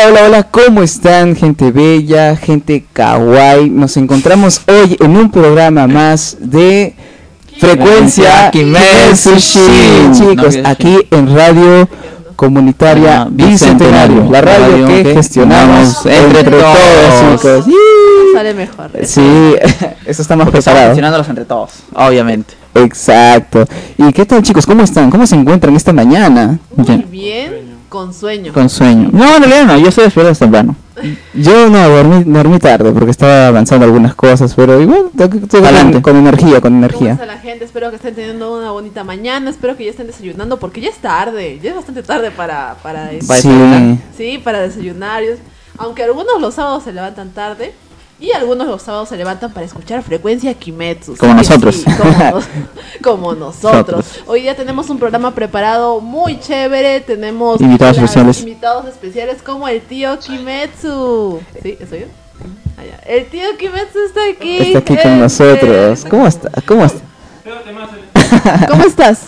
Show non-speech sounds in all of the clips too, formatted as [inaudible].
Hola, hola, hola, ¿cómo están gente bella, gente kawaii? Nos encontramos hoy en un programa más de Frecuencia Kimetsu Shin, chicos, aquí en Radio Comunitaria Ah, Bicentenario, la radio que gestionamos entre todos, chicos. Sale mejor. Sí, [laughs] eso está más Porque preparado. gestionándolos entre todos, obviamente. Exacto. ¿Y qué tal, chicos? ¿Cómo están? ¿Cómo se encuentran esta mañana? Muy bien, con sueño. Con sueño. No, en realidad no, yo estoy despierto temprano. Yo no, dormí, dormí tarde porque estaba avanzando algunas cosas, pero igual estoy con, Adelante. con energía, con ¿Cómo energía. está la gente? Espero que estén teniendo una bonita mañana. Espero que ya estén desayunando porque ya es tarde. Ya es bastante tarde para, para eso. Para Sí, desayunar. Sí, para desayunar. Aunque algunos los sábados se levantan tarde. Y algunos los sábados se levantan para escuchar frecuencia Kimetsu. Como nosotros. sí, como, nos- [laughs] como nosotros. Hoy día tenemos un programa preparado muy chévere. Tenemos Invitados especiales. Invitados especiales como el tío Kimetsu. ¿Sí? ¿Soy yo? Ya. El tío Kimetsu está aquí. está aquí con Eh, nosotros. eh. ¿Cómo está? ¿Cómo está? [laughs] ¿Cómo estás?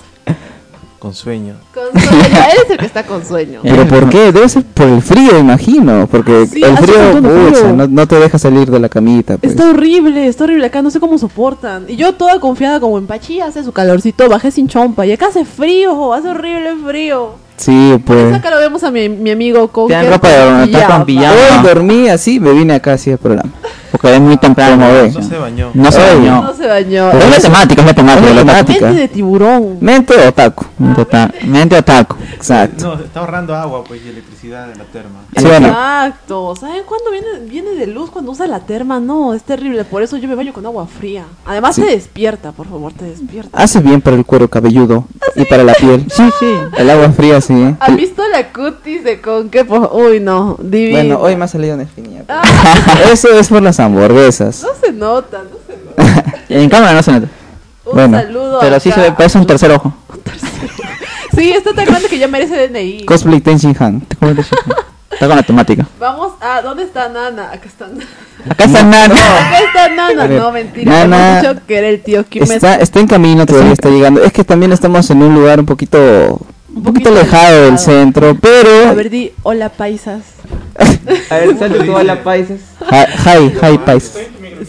Con sueño. Con sueño. [laughs] Eres el que está con sueño. ¿Pero por qué? Debe ser por el frío, imagino. Porque Sí, el frío, pucha, frío. no, no te deja salir de la camita. Pues. Está horrible, está horrible acá, no sé cómo soportan. Y yo toda confiada como en Pachi, hace su calorcito, bajé sin chompa. Y acá hace frío, hace horrible frío. Sí, Por eso pues. acá lo vemos a mi, mi amigo con Tienen ropa de dormir, está con pijama. Hoy dormí así, me vine acá así al programa. Porque es muy temprano. Ve. No se bañó. No se bañó. No se bañó. Es la temática, es la temática. Es la temática. Mente de tiburón. Mente o otaku. Mente ota- Mente otaku. Exacto. No, está ahorrando agua pues y electricidad en la terma. Sí, bueno. Exacto. ¿Saben cuándo viene, viene de luz cuando usa la terma? No, es terrible. Por eso yo me baño con agua fría. Además Sí. te despierta, por favor, te despierta. Hace bien para el cuero cabelludo y para la piel. Sí, sí. El agua fría, sí. ¿Han visto la cutis de con qué? Uy, no, divino. Bueno, hoy me ha salido una espinilla. Ah, [laughs] Eso es por las hamburguesas. no se nota, no se nota. [laughs] En cámara no se nota. Un Bueno, saludo Pero sí se ve, parece un tercer ojo. Sí, está tan grande que ya merece DNI. Cosplay Tenshin Han. Está con la temática. Vamos a. ¿Dónde está Nana? Acá está Nana. Acá está Nano. Acá está Nana. No, mentira. Nana Hemos dicho que era el tío. Está, está en camino, todavía está llegando. Es que también estamos en un lugar un poquito, un poquito alejado del centro, A pero ver, di hola paisas. [laughs] A ver, saludos a la paisas. Hi, hi, paisas.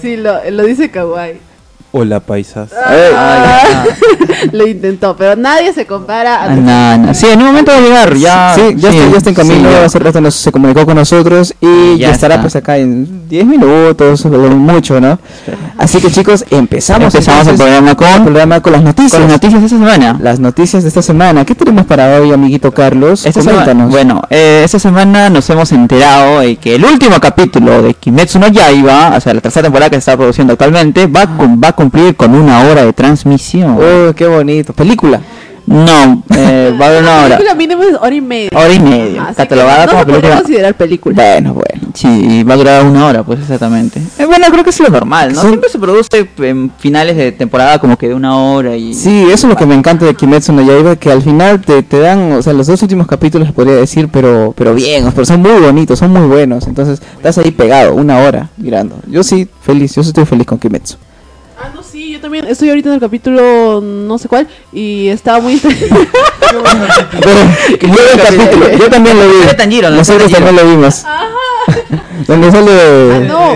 Sí, lo, lo dice Kawaii. Hola, paisas. Ah, [laughs] lo intentó, pero nadie se compara a Ah, Nana. Sí, en un momento va a llegar. Ya, sí, ya, está, ya está en camino, sí, ya. hace rato nos, se comunicó con nosotros y ya, Ya estará está. pues acá en 10 minutos, mucho, ¿no? Así que chicos, empezamos, Empezamos el entonces programa con, el programa con las noticias. con las noticias de esta semana. Las noticias de esta semana. ¿Qué tenemos para hoy, amiguito Carlos? Esta semana, bueno, eh, esta semana nos hemos enterado de que el último capítulo de Kimetsu no Yaiba, o sea, la tercera temporada que se está produciendo actualmente, va, cum- va a cumplir con una hora de transmisión. Oh, qué bonito. Película. No, eh, [laughs] va a haber una La hora. película mínimo es hora y media. Hora y media. Así que catalogada no como se película. considerar película. Bueno, bueno. Sí, y va a durar una hora, pues exactamente. Eh, bueno, creo que es lo normal, ¿no? Son- Siempre se produce en finales de temporada como que de una hora y... Sí, eso es lo que me encanta de Kimetsu no Yaiba, que al final te, te dan, o sea, los dos últimos capítulos podría decir, pero pero bien, pero son muy bonitos, son muy buenos, entonces estás ahí pegado, una hora mirando. Yo sí, feliz, yo sí estoy feliz con Kimetsu. Ah, no, sí, yo también estoy ahorita en el capítulo no sé cuál y estaba muy Pero, [laughs] yo, también lo vi, Tanjiro, ¿no? nosotros también lo vimos. [laughs] Donde sale... Ah, no,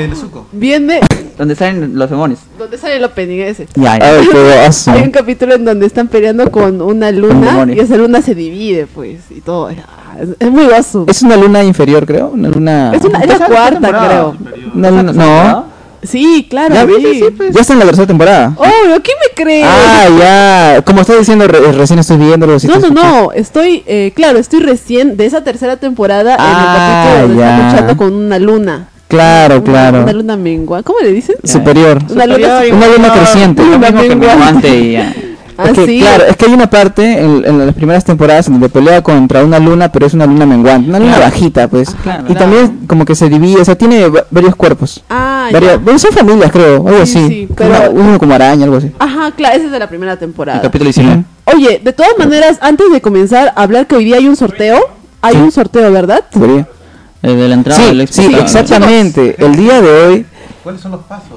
viene Donde salen los demonios. donde sale el opening ese. Ya, Ay, qué guaso. Hay un capítulo en donde están peleando con una Un luna y esa luna se divide, pues, y todo. Ah, Es, muy gozo. Es una luna inferior, creo, una luna... Es una, es la cuarta, creo. una luna- no, Sí, claro. ya, sí. ya está en la tercera temporada. Oh, ¿qué me crees? Ah, ya, como estás diciendo, re- recién estoy viéndolo. si no, no, no, estoy, eh, claro, estoy recién de esa tercera temporada Ah, en el capítulo donde ya. están luchando con una luna. Claro, Una- claro. Una luna mengua. ¿Cómo le dicen? Superior. Una luna Una luna creciente. Una menguante. menguante y [laughs] [laughs] ya. Ah, Es que, sí. Claro, es que hay una parte en, en las primeras temporadas donde pelea contra una luna, pero es una luna menguante, una luna Claro. bajita, pues. claro. y Claro. también como que se divide, o sea, tiene va- varios cuerpos. Ah, Varias, bueno, son familias, creo, algo Sí, así. sí, pero- Una- uno como araña, algo así. Ajá, claro, ese es de la primera El temporada. capítulo 19. Oye, de todas maneras, antes de comenzar a hablar que hoy día hay un sorteo, hay Sí. un sorteo, ¿verdad? El de la entrada Sí, del sí, exactamente. El día de hoy, ¿Cuáles son los pasos?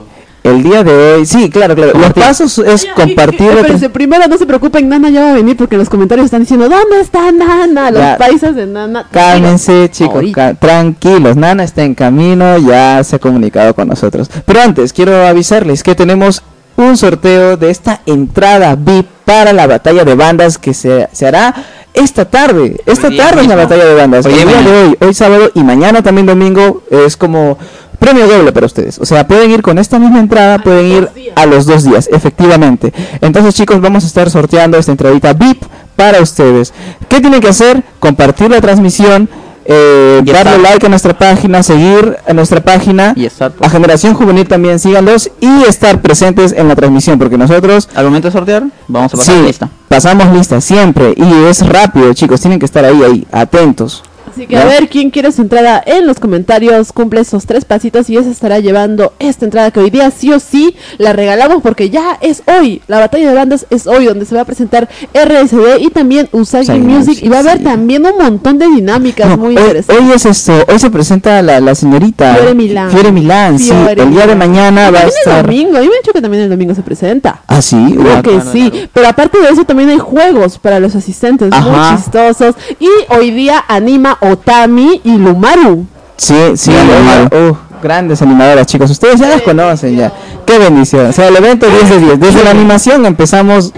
El día de hoy, sí, claro, claro. Los pasos es compartir. Primero no se preocupen, Nana ya va a venir porque en los comentarios están diciendo, ¿dónde está Nana? Los Ya. paisas de Nana. Cálmense, chicos, ca- tranquilos. Nana está en camino, ya se ha comunicado con nosotros. Pero antes, quiero avisarles que tenemos un sorteo de esta entrada VIP para la batalla de bandas que se, se hará esta tarde. Esta tarde es la batalla de bandas. Hoy el día de hoy, hoy sábado y mañana también domingo es como premio doble para ustedes. O sea, pueden ir con esta misma entrada, pueden ir a los dos días, efectivamente. Entonces, chicos, vamos a estar sorteando esta entradita VIP para ustedes. ¿Qué tienen que hacer? Compartir la transmisión, eh, darle like a nuestra página, seguir a nuestra página, Y estar, pues. a Generación Juvenil también síganlos y estar presentes en la transmisión, porque nosotros Al momento de sortear, vamos a pasar sí, lista. pasamos lista siempre y es rápido, chicos, tienen que estar ahí, ahí, atentos. Así que a ¿Ya? ver quién quiere su entrada en los comentarios, cumple esos tres pasitos y ese estará llevando esta entrada que hoy día sí o sí la regalamos porque ya es hoy. La batalla de bandas es hoy donde se va a presentar RSD y también Usagi Music y va a haber sí. también un montón de dinámicas No, muy hoy, interesantes. hoy es esto, hoy se presenta la, la señorita Fiore Milán. Fiore Milán, sí, Fiore el día de mañana va a También el estar. domingo, a mí me han dicho que también el domingo se presenta. Ah, sí, Creo que claro, sí, claro. pero aparte de eso también hay juegos para los asistentes Ajá. muy chistosos y hoy día anima Otami y Lumaru. Sí, sí, animador. uh, grandes animadoras, chicos. Ustedes ya las conocen ya. Qué bendición. O sea, el evento 10 de 10. Desde la animación empezamos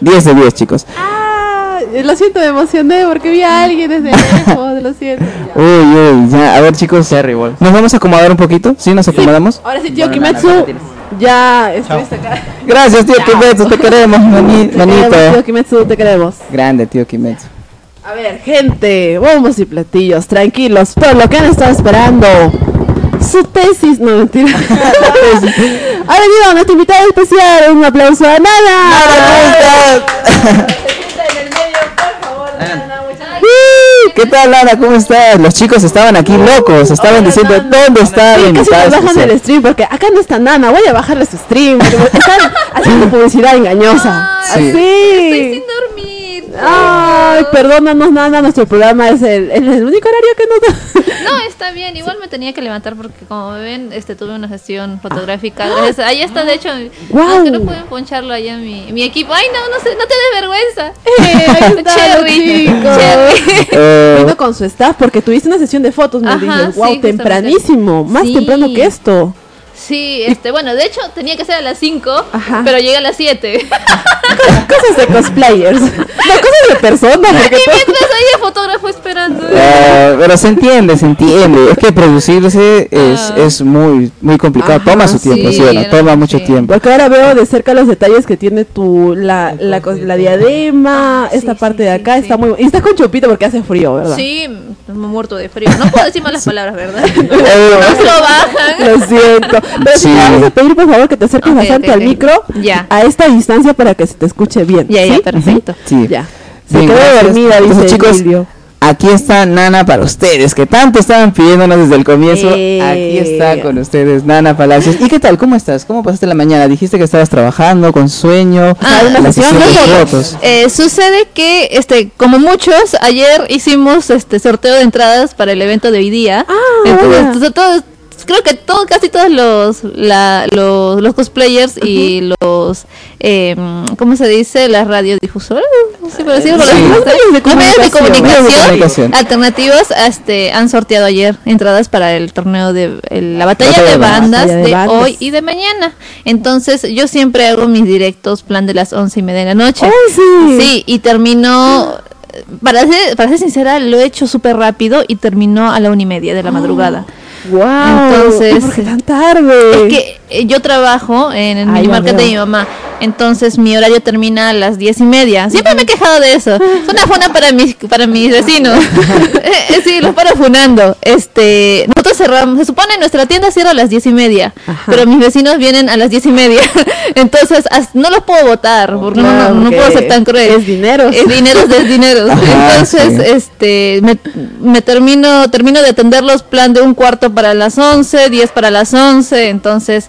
10 de 10, chicos. Ah, lo siento, me emocioné porque vi a alguien desde lejos, lo siento. [laughs] Uy, uy, ya. A ver, chicos. igual. ¿Nos vamos a acomodar un poquito? ¿Sí? ¿Nos acomodamos? Ahora sí, tío Kimetsu, ya estuviste acá. Gracias, tío Chao. Kimetsu. Te queremos, [laughs] mani- Te queremos, tío manito. Kimetsu, te queremos. Grande, tío Kimetsu. A ver, gente, bombos y platillos, tranquilos, por lo que han estado esperando. Su tesis, no mentira. [laughs] Ahora venido nuestro invitado especial, un aplauso a Nana. Uh, [laughs] ¿Qué tal, Ana? ¿Cómo estás? Los chicos estaban aquí locos. Estaban diciendo, ¿dónde está la Sí, casi invitada nos bajan especial? el stream porque acá no está Nana, voy a bajarle su stream. Están [laughs] haciendo publicidad engañosa. Sí. Así. sin dormir. Ay, perdónanos, Nana, nuestro programa es el, es el único horario que nos No, está bien. Igual me tenía que levantar porque como ven, este tuve una sesión fotográfica. Gracias. Ahí está, de hecho, aunque no pueden poncharlo allá en mi, mi equipo. Ay, no, no sé, no te des vergüenza. [laughs] Eh, ahí está, Cherry. Cherry. Eh, Vino con su staff porque tuviste una sesión de fotos, me Ajá, sí, Wow, justamente. tempranísimo, más Sí. temprano que esto. Sí, este, bueno, de hecho tenía que ser a las 5, Ajá. pero llegué a las 7. [laughs] Cosas de cosplayers. No, cosas de personas. Porque y todo- mientras ahí el fotógrafo esperando. Eh, pero se entiende, se entiende. Es que producirse es, Ah. es muy muy complicado. Ajá, Toma su tiempo, sí, ¿sí o no? Toma mucho sí. tiempo. Porque ahora veo de cerca los detalles que tiene tu la, la, cos- la diadema, Ah, sí, esta parte sí, de acá sí. está muy y estás con chupito porque hace frío, ¿verdad? Sí, me he muerto de frío. No puedo decir malas palabras, ¿verdad? [laughs] No se lo bajan. Lo siento. Pero sí. Sí. te vamos a pedir por favor que te acerques Ok, bastante al micro Ya. a esta distancia para que se te escuche bien. Ya, ya, ¿sí? perfecto. Sí. Ya. Se Bien, quedó gracias. dormida, dice Entonces, chicos, Emilio. Aquí está Nana para ustedes, que tanto estaban pidiéndonos desde el comienzo. Eh. Aquí está con ustedes, Nana Palacios. ¿Y qué tal? ¿Cómo estás? ¿Cómo pasaste la mañana? Dijiste que estabas trabajando con sueño. Ah, una sesión de. Eh, sucede que, este, como muchos, ayer hicimos este sorteo de entradas para el evento de hoy día. Ah, Entonces, entonces, todos, creo que todo, casi todos los, la, los, los cosplayers y los, eh, ¿cómo se dice? Las radiodifusoras, no sé, pero sí, Sí. los, medios de comunicación. Alternativos este, han sorteado ayer entradas para el torneo de el- la batalla, Batalla de bandas. Batalla de de bandas. hoy y de mañana. Entonces, yo siempre hago mis directos plan de las once y media de la noche. ¡Ay, sí! Sí, y terminó, para ser, para ser sincera, lo he hecho súper rápido y terminó a la una y media de la madrugada. Wow. Entonces- ¿Y por qué tan tarde? Es que yo trabajo en el minimarket de mi mamá Entonces mi horario termina a las diez y media. Siempre me he quejado de eso. Es una funa para mis, para mis vecinos. [laughs] [laughs] Eh, eh, sí, los paro funando. Este, nosotros cerramos, se supone nuestra tienda cierra a las diez y media, Ajá. pero mis vecinos vienen a las diez y media. [laughs] Entonces no los puedo votar, porque no- no, puedo ser tan cruel. es dinero. Es dinero, es dinero. Ajá, Entonces, sí. este, me, me termino, termino de atenderlos plan de un cuarto para las 11, 10 para las 11, entonces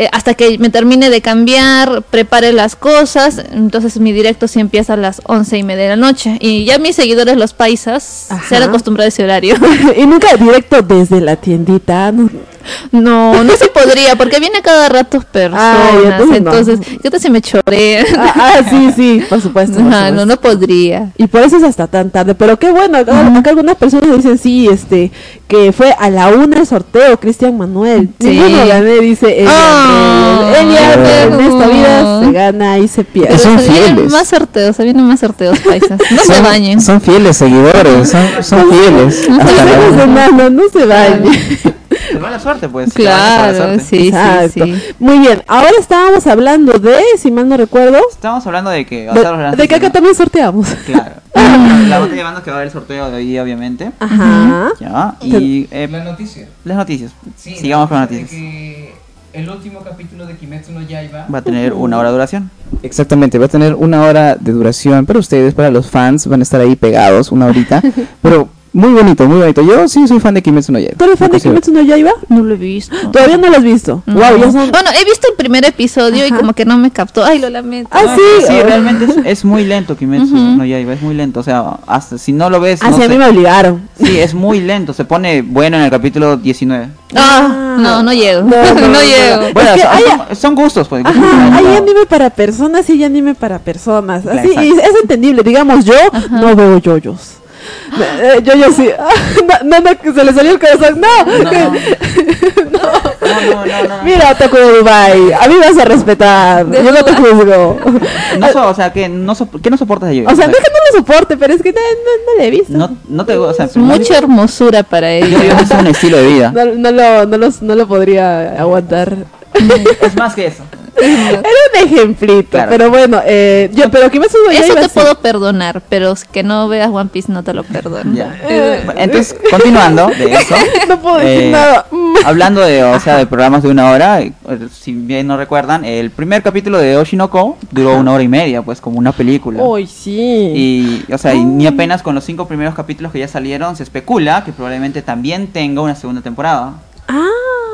eh, hasta que me termine de cambiar, prepare las cosas, entonces mi directo sí empieza a las once y media de la noche y ya mis seguidores los paisas Ajá. se han acostumbrado a ese horario. [laughs] y nunca directo desde la tiendita. no- no, no se podría porque viene cada rato personas, Ay, entonces no. entonces, ¿qué tal si me chorea? Ah, ah, sí, sí, por supuesto. por supuesto. no, no podría. Y por eso es hasta tan tarde. Pero qué bueno, acá, acá algunas personas dicen sí, este, que fue a la una el sorteo, Cristian Manuel. Sí. Ninguno gané, dice ella. Ah, en esta vida se gana y se pierde. Son se vienen fieles. más sorteos, se vienen más sorteos paisas. No se bañen. Son fieles seguidores, son, son fieles. No se Hasta la No no se bañe. Te va la suerte, pues. Claro, suerte. sí, Exacto. sí, sí. Muy bien, ahora estábamos hablando de, si mal no recuerdo, Estamos hablando de que... de, de que acá también sorteamos. Claro. [laughs] La botella de que va a haber el sorteo de hoy, obviamente. Ajá. Ya. Y eh, La noticia. las noticias. Sí, Sigamos con la las noticia noticias. El último capítulo de Kimetsu no Yaiba Va a tener una hora de duración. Exactamente, va a tener una hora de duración para ustedes, para los fans, van a estar ahí pegados una horita, [laughs] pero muy bonito, muy bonito. Yo sí soy fan de Kimetsu no Yaiba. ¿Tú eres fan de Kimetsu no Yaiba? No lo he visto. Todavía no lo has visto. No. Wow, ya son... Bueno, he visto el primer episodio y como que no me captó. Ay, lo lamento. Ah, No, sí. Sí, oh. realmente es, es muy lento Kimetsu Ujú. no Yaiba, es muy lento. O sea, hasta si no lo ves. Ah, no sí, a sé. mí me obligaron. Sí, es muy lento. Se pone bueno en el capítulo 19. Ah, no, no llego. No, No, [laughs] no, no. llego. Bueno, que son, hay- son- son gustos, pues. Ajá, hay anime para personas y hay anime para personas. Así, y es entendible. Digamos, yo no veo yoyos. Eh, Yo, yo sí. No, no, no, se le salió el corazón. No. No, que- [laughs] no. No, no, no, no. Mira, Otaku de Dubai. A mí me vas a respetar. Yo no te juzgo. No so- o sea, que no, sop- ¿qué no soportas de yo? O sea, no es que no lo soporte, pero es que no, no, no le he visto. no, no te o sea, Es mucha hermosura para yo, ella. yo es un estilo de vida. No, no lo, no, los- no lo podría aguantar. Es más que eso. Era un ejemplito, Claro. pero bueno, eh, yo, pero Kimetsu no Eso Yaiba te sí. puedo perdonar, pero que no veas One Piece no te lo perdono. Ya. Eh, Bueno, Entonces, continuando de [laughs] eso. No puedo decir eh, nada. Hablando de, o sea, de programas de una hora, eh, si bien no recuerdan, el primer capítulo de Oshinoko duró una hora y media, pues como una película. Uy, sí. Y, o sea, y ni apenas con los cinco primeros capítulos que ya salieron, se especula que probablemente también tenga una segunda temporada. Ah.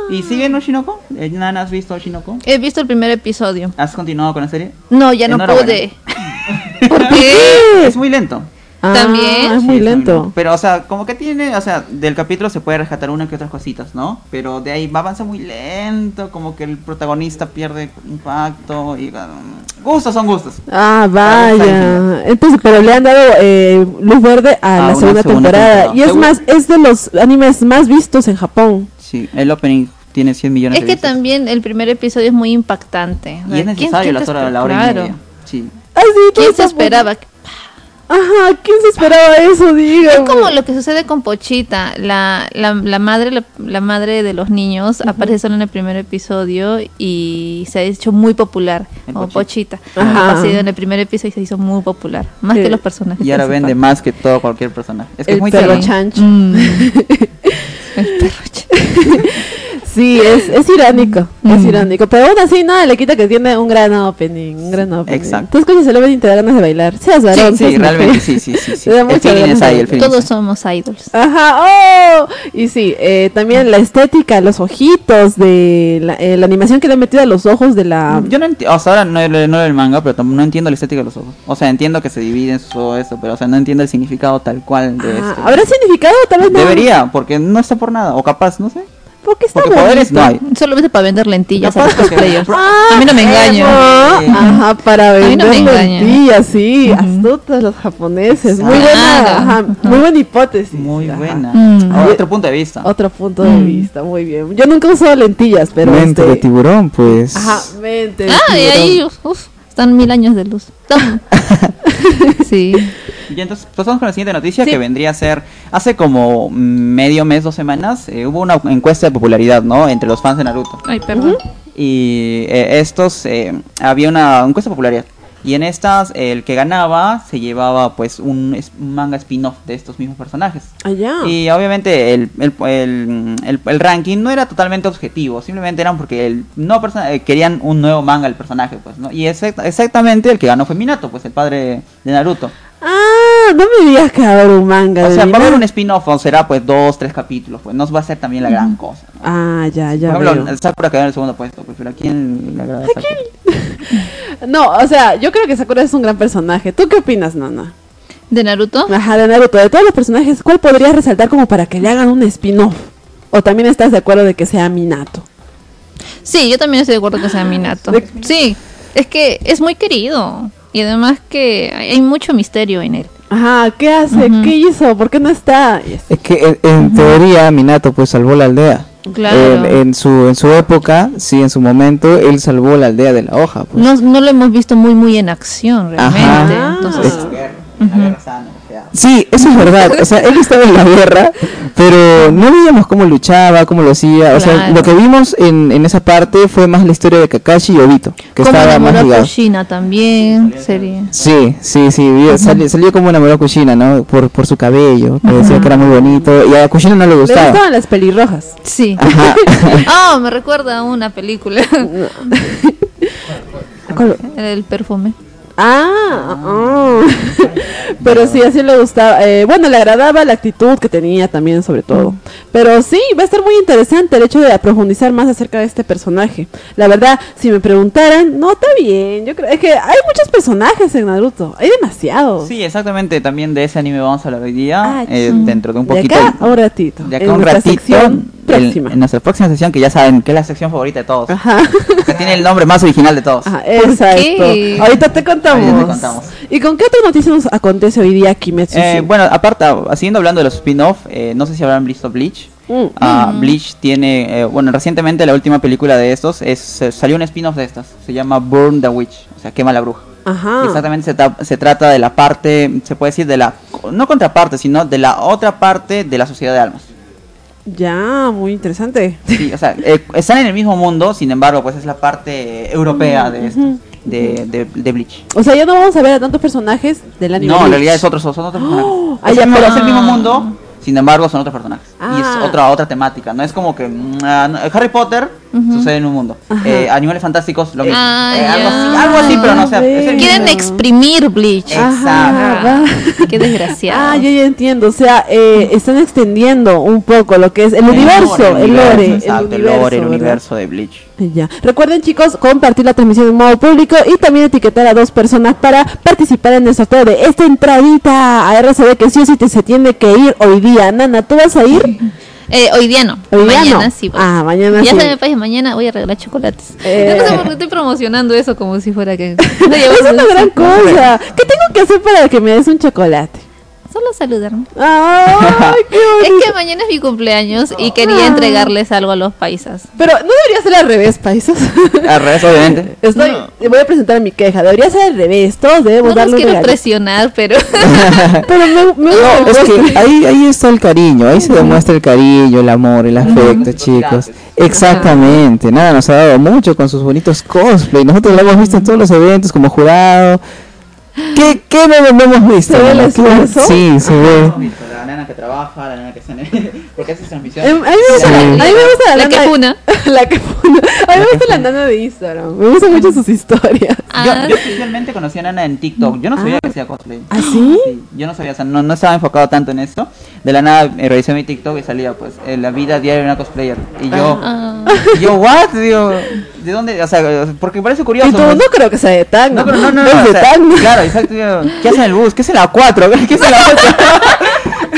¿Y siguen Oshinoko? Eh, ¿Nana has visto Oshinoko? He visto el primer episodio. ¿Has continuado con la serie? No, ya no pude. [laughs] ¿Por qué? Es muy lento. Ah, También. Es muy Sí, lento. Pero, o sea, como que tiene, o sea, del capítulo se puede rescatar una que otras cositas, ¿no? Pero de ahí va avanza muy lento, como que el protagonista pierde impacto y... um, gustos son gustos. Ah, vaya. Entonces, pero le han dado eh, luz verde a A la segunda, segunda temporada. temporada. Y es Seguro. más, es de los animes más vistos en Japón. Sí, el opening tiene 100 millones Es de que vistas. también el primer episodio es muy impactante. Y es ¿quién- necesario quién la, te hora, la hora y claro. media. Sí. Ah, sí, ¿Quién se esperaba? Ajá, ¿quién se esperaba eso? Diga. Es como lo que sucede con Pochita, la, la, la madre la, la madre de los niños aparece solo en el primer episodio y se ha hecho muy popular El como Pochita. Pochita. Ajá. Ha aparecido en el primer episodio y se hizo muy popular, más Sí. que los personajes. Y ahora vende más que todo cualquier personaje. Es que El es muy perro chancho. Mm. [laughs] El perro ch- [laughs] Sí, es, es irónico, es Mm. irónico. Pero aún así, nada le quita que tiene un gran opening, un gran opening. Exacto. Tú escuchas el opening y te da ganas de bailar. Seas varón, Sí, seas realmente sí, sí, sí. sí. [laughs] El feeling es ahí, el feeling. Todos es somos idols. Ajá, oh, y sí, eh, también la estética, los ojitos de la, eh, la animación que le han metido a los ojos de la... Yo no entiendo, hasta ahora no, no leo el manga, pero no entiendo la estética de los ojos. O sea, entiendo que se dividen todo eso, pero o sea, no entiendo el significado tal cual de Ah, esto. ¿Habrá significado? Tal vez no. Debería, porque no está por nada, o capaz, no sé. Porque está Porque poderes no hay. Solamente para vender lentillas a los cosplayers. Ah, a mí no me engaño. eso. Ajá, para no vender lentillas, sí, Ujú. astutos los japoneses. Muy buena, ajá, muy buena hipótesis. Muy ajá. buena. Mm. Ahora, otro punto de vista. Otro punto de Mm. vista, muy bien. Yo nunca he usado lentillas, pero Mente este- de tiburón, pues. Ajá, mente de Ah, y ahí uf, están mil años de luz. [laughs] [laughs] Sí. Y entonces pasamos con la siguiente noticia Sí. que vendría a ser hace como medio mes, dos semanas, eh, hubo una encuesta de popularidad, ¿no? Entre los fans de Naruto. Ay, perdón. Y eh, estos, eh, había una encuesta de popularidad. Y en estas, el que ganaba se llevaba pues un, manga spin-off de estos mismos personajes. Allá. Y obviamente el, el, el- el- el ranking no era totalmente objetivo, simplemente eran porque el, no eh, querían un nuevo manga del personaje, pues, ¿no? Y exact- exactamente el que ganó fue Minato, pues el padre de Naruto. Ah, no me digas que va a haber un manga O sea, va a haber un spin-off, o será pues dos, tres capítulos, pues no va a ser también la gran cosa. ¿no? Ah, ya, ya Por ejemplo, veo. el Sakura quedó en el segundo puesto, pues, pero ¿a quién le agrada Sakura? [laughs] No, o sea, yo creo que Sakura es un gran personaje. ¿Tú qué opinas, Nana? ¿De Naruto? Ajá, de Naruto, de todos los personajes, ¿cuál podrías resaltar como para que le hagan un spin-off? ¿O también estás de acuerdo de que sea Minato? Sí, yo también estoy de acuerdo que sea Minato. De- Sí, es que es muy querido. Y además que hay mucho misterio en él. Ajá, ¿qué hace? ¿Qué hizo? ¿Por qué no está? Es que en, en teoría Minato pues salvó la aldea. Claro. Él, en su en su época, sí, en su momento, él salvó la aldea de la hoja. Pues. No, no lo hemos visto muy muy en acción realmente. Ajá. Entonces, La guerra sana, Sí, eso es verdad. O sea, él estaba en la guerra, pero no veíamos cómo luchaba, cómo lo hacía. O sea, lo que vimos en, en esa parte fue más la historia de Kakashi y Obito, que como estaba más enamoró a ligado. Kushina también sería. Sí, sí, sí, vi- sali- salió como enamorado a Kushina, ¿no? Por, por su cabello, que decía que era muy bonito, y a Kushina no le Le gustaba. gustaban las pelirrojas. Sí. Ajá. Ah, [laughs] me recuerda a una película. ¿Cuál? [laughs] [laughs] El perfume. Ah, ah. [laughs] pero sí, así le gustaba. Eh, bueno, le agradaba la actitud que tenía también, sobre todo. Pero sí, va a estar muy interesante el hecho de profundizar más acerca de este personaje. La verdad, si me preguntaran, no, está bien. Yo creo es que hay muchos personajes en Naruto. Hay demasiados. Sí, exactamente, también de ese anime vamos a hablar hoy día, Ah, eh, dentro de un De poquito. acá a un ratito. de acá en un ratito, sección el- próxima. en nuestra próxima sesión, que ya saben que es la sección favorita de todos. Ajá. Que tiene el nombre más original de todos. Ajá, exacto. qué? Ahorita te contamos. Ahorita te contamos. ¿Y con qué otra noticia nos acontece hoy día Kimetsu? Eh, bueno, aparte, siguiendo hablando de los spin-off, eh, no sé si habrán visto Bleach. Mm. Ah, Bleach tiene, eh, bueno, recientemente la última película de estos es eh, salió un spin-off de estas. Se llama Burn the Witch, o sea, quema la bruja. Ajá. Exactamente se, se trata de la parte, se puede decir de la, no contraparte, sino de la otra parte de la sociedad de almas. Ya, muy interesante. Sí, o sea, eh, están en el mismo mundo, sin embargo, pues es la parte europea de esto, de, de, de Bleach. O sea, ya no vamos a ver a tantos personajes del anime. No, en realidad es otros, son otros personajes. ah, es, ya, el, mismo- pero- es el mismo mundo, sin embargo son otros personajes. Y es Ah. otra otra temática, no es como que mm, ah, no, Potter sucede en un mundo. Eh, Animales fantásticos lo mismo. Ah, Eh, algo, así, algo así, pero no o sea, el Quieren mismo. exprimir Bleach. Ajá, Ah. Qué desgraciado. Ah, yo ya entiendo. O sea, eh, están extendiendo un poco lo que es el universo, el lore, exacto, el universo, lore, el ¿verdad? universo de Bleach. Ya. Recuerden chicos compartir la transmisión en modo público y también etiquetar a dos personas para participar en el sorteo de esta entradita a RCD que sí o sí te se tiene que ir hoy día. Nana, ¿tú vas a ir? [laughs] Eh, hoy día no. Hoy día mañana no. sí. voy. Ah, mañana ya sí. se me país, mañana voy a regalar chocolates. Eh. No sé por qué estoy promocionando eso como si fuera que... [laughs] No, ya Es una gran cosa. ¿Qué tengo que hacer para que me des un chocolate? Solo saludarme. Ay, qué [laughs] Es que mañana es mi cumpleaños y quería entregarles algo a los paisas. Pero no debería ser al revés, paisas. [laughs] Al revés, obviamente. Estoy, voy a presentar mi queja. Debería ser al revés. Todos debemos No darle los quiero presionar, pero... [laughs] Pero me, me No, es que ahí, ahí está el cariño, ahí se demuestra el cariño, el amor, el afecto, chicos. Exactamente, nada, nos ha dado mucho con sus bonitos cosplay. Nosotros lo hemos visto en todos los eventos como jurado. ¿Qué, qué no, hemos visto? ¿Se ve. Sí, se ve. La nena que trabaja, la nena que está [laughs] en Porque hace transmisión. Em, A mí me gusta, Sí. la, a mí me gusta la, La nana- que funa. [laughs] la que funa. A mí me gusta la nana de Instagram. Me gustan mucho sus historias. Ah, Yo, yo oficialmente conocí a Nana en TikTok. Yo no sabía que hacía cosplay. ¿Ah, sí? yo no sabía, o sea, no, no estaba enfocado tanto en esto. De la nada eh, revisé mi TikTok y salía, pues, eh, la vida diaria de una cosplayer. Y yo, ah. y yo, ¿what? Digo, ¿de dónde? O sea, porque parece curioso. Y tú, pues. no creo que sea de Tacna. No, pero no, no, no, [laughs] Es o de sea. Claro, exacto. digo, ¿Qué hace en el bus? ¿Qué es en la 4? ¿Qué es en la 8?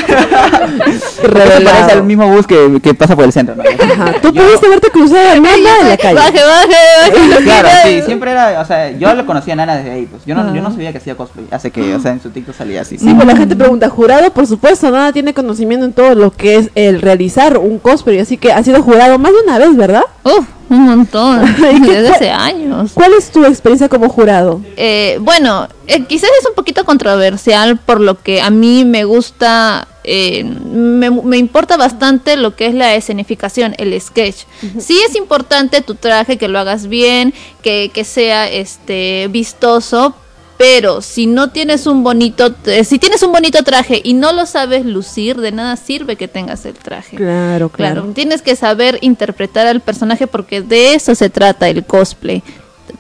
[laughs] Revelado. parece al mismo bus que, que pasa por el centro. ¿no? Ajá. [laughs] Tú Yo- pudiste haberte cruzado a Nana en la calle. Baje, baje, baje. Claro, sí, siempre era, o sea, yo lo conocía a Nana desde ahí, pues. Yo no, yo no sabía que hacía cosplay. Hace que, o sea, en su TikTok salía así. Sí, pues la gente pregunta, jurado, por supuesto, Nana tiene conocimiento en todo lo que es el realizar un cosplay, así que ha sido jurado más de una vez, ¿verdad? Uf, un montón, [laughs] ¿Y qué- desde hace años. ¿Cuál es tu experiencia como jurado? Eh, bueno, eh, quizás es un poquito controversial por lo que a mí me gusta, eh, me, me importa bastante lo que es la escenificación, el sketch. Sí es importante tu traje, que lo hagas bien, que, que sea este vistoso, pero si no tienes un bonito, eh, si tienes un bonito traje y no lo sabes lucir, de nada sirve que tengas el traje. Claro, Claro, claro. tienes que saber interpretar al personaje porque de eso se trata el cosplay.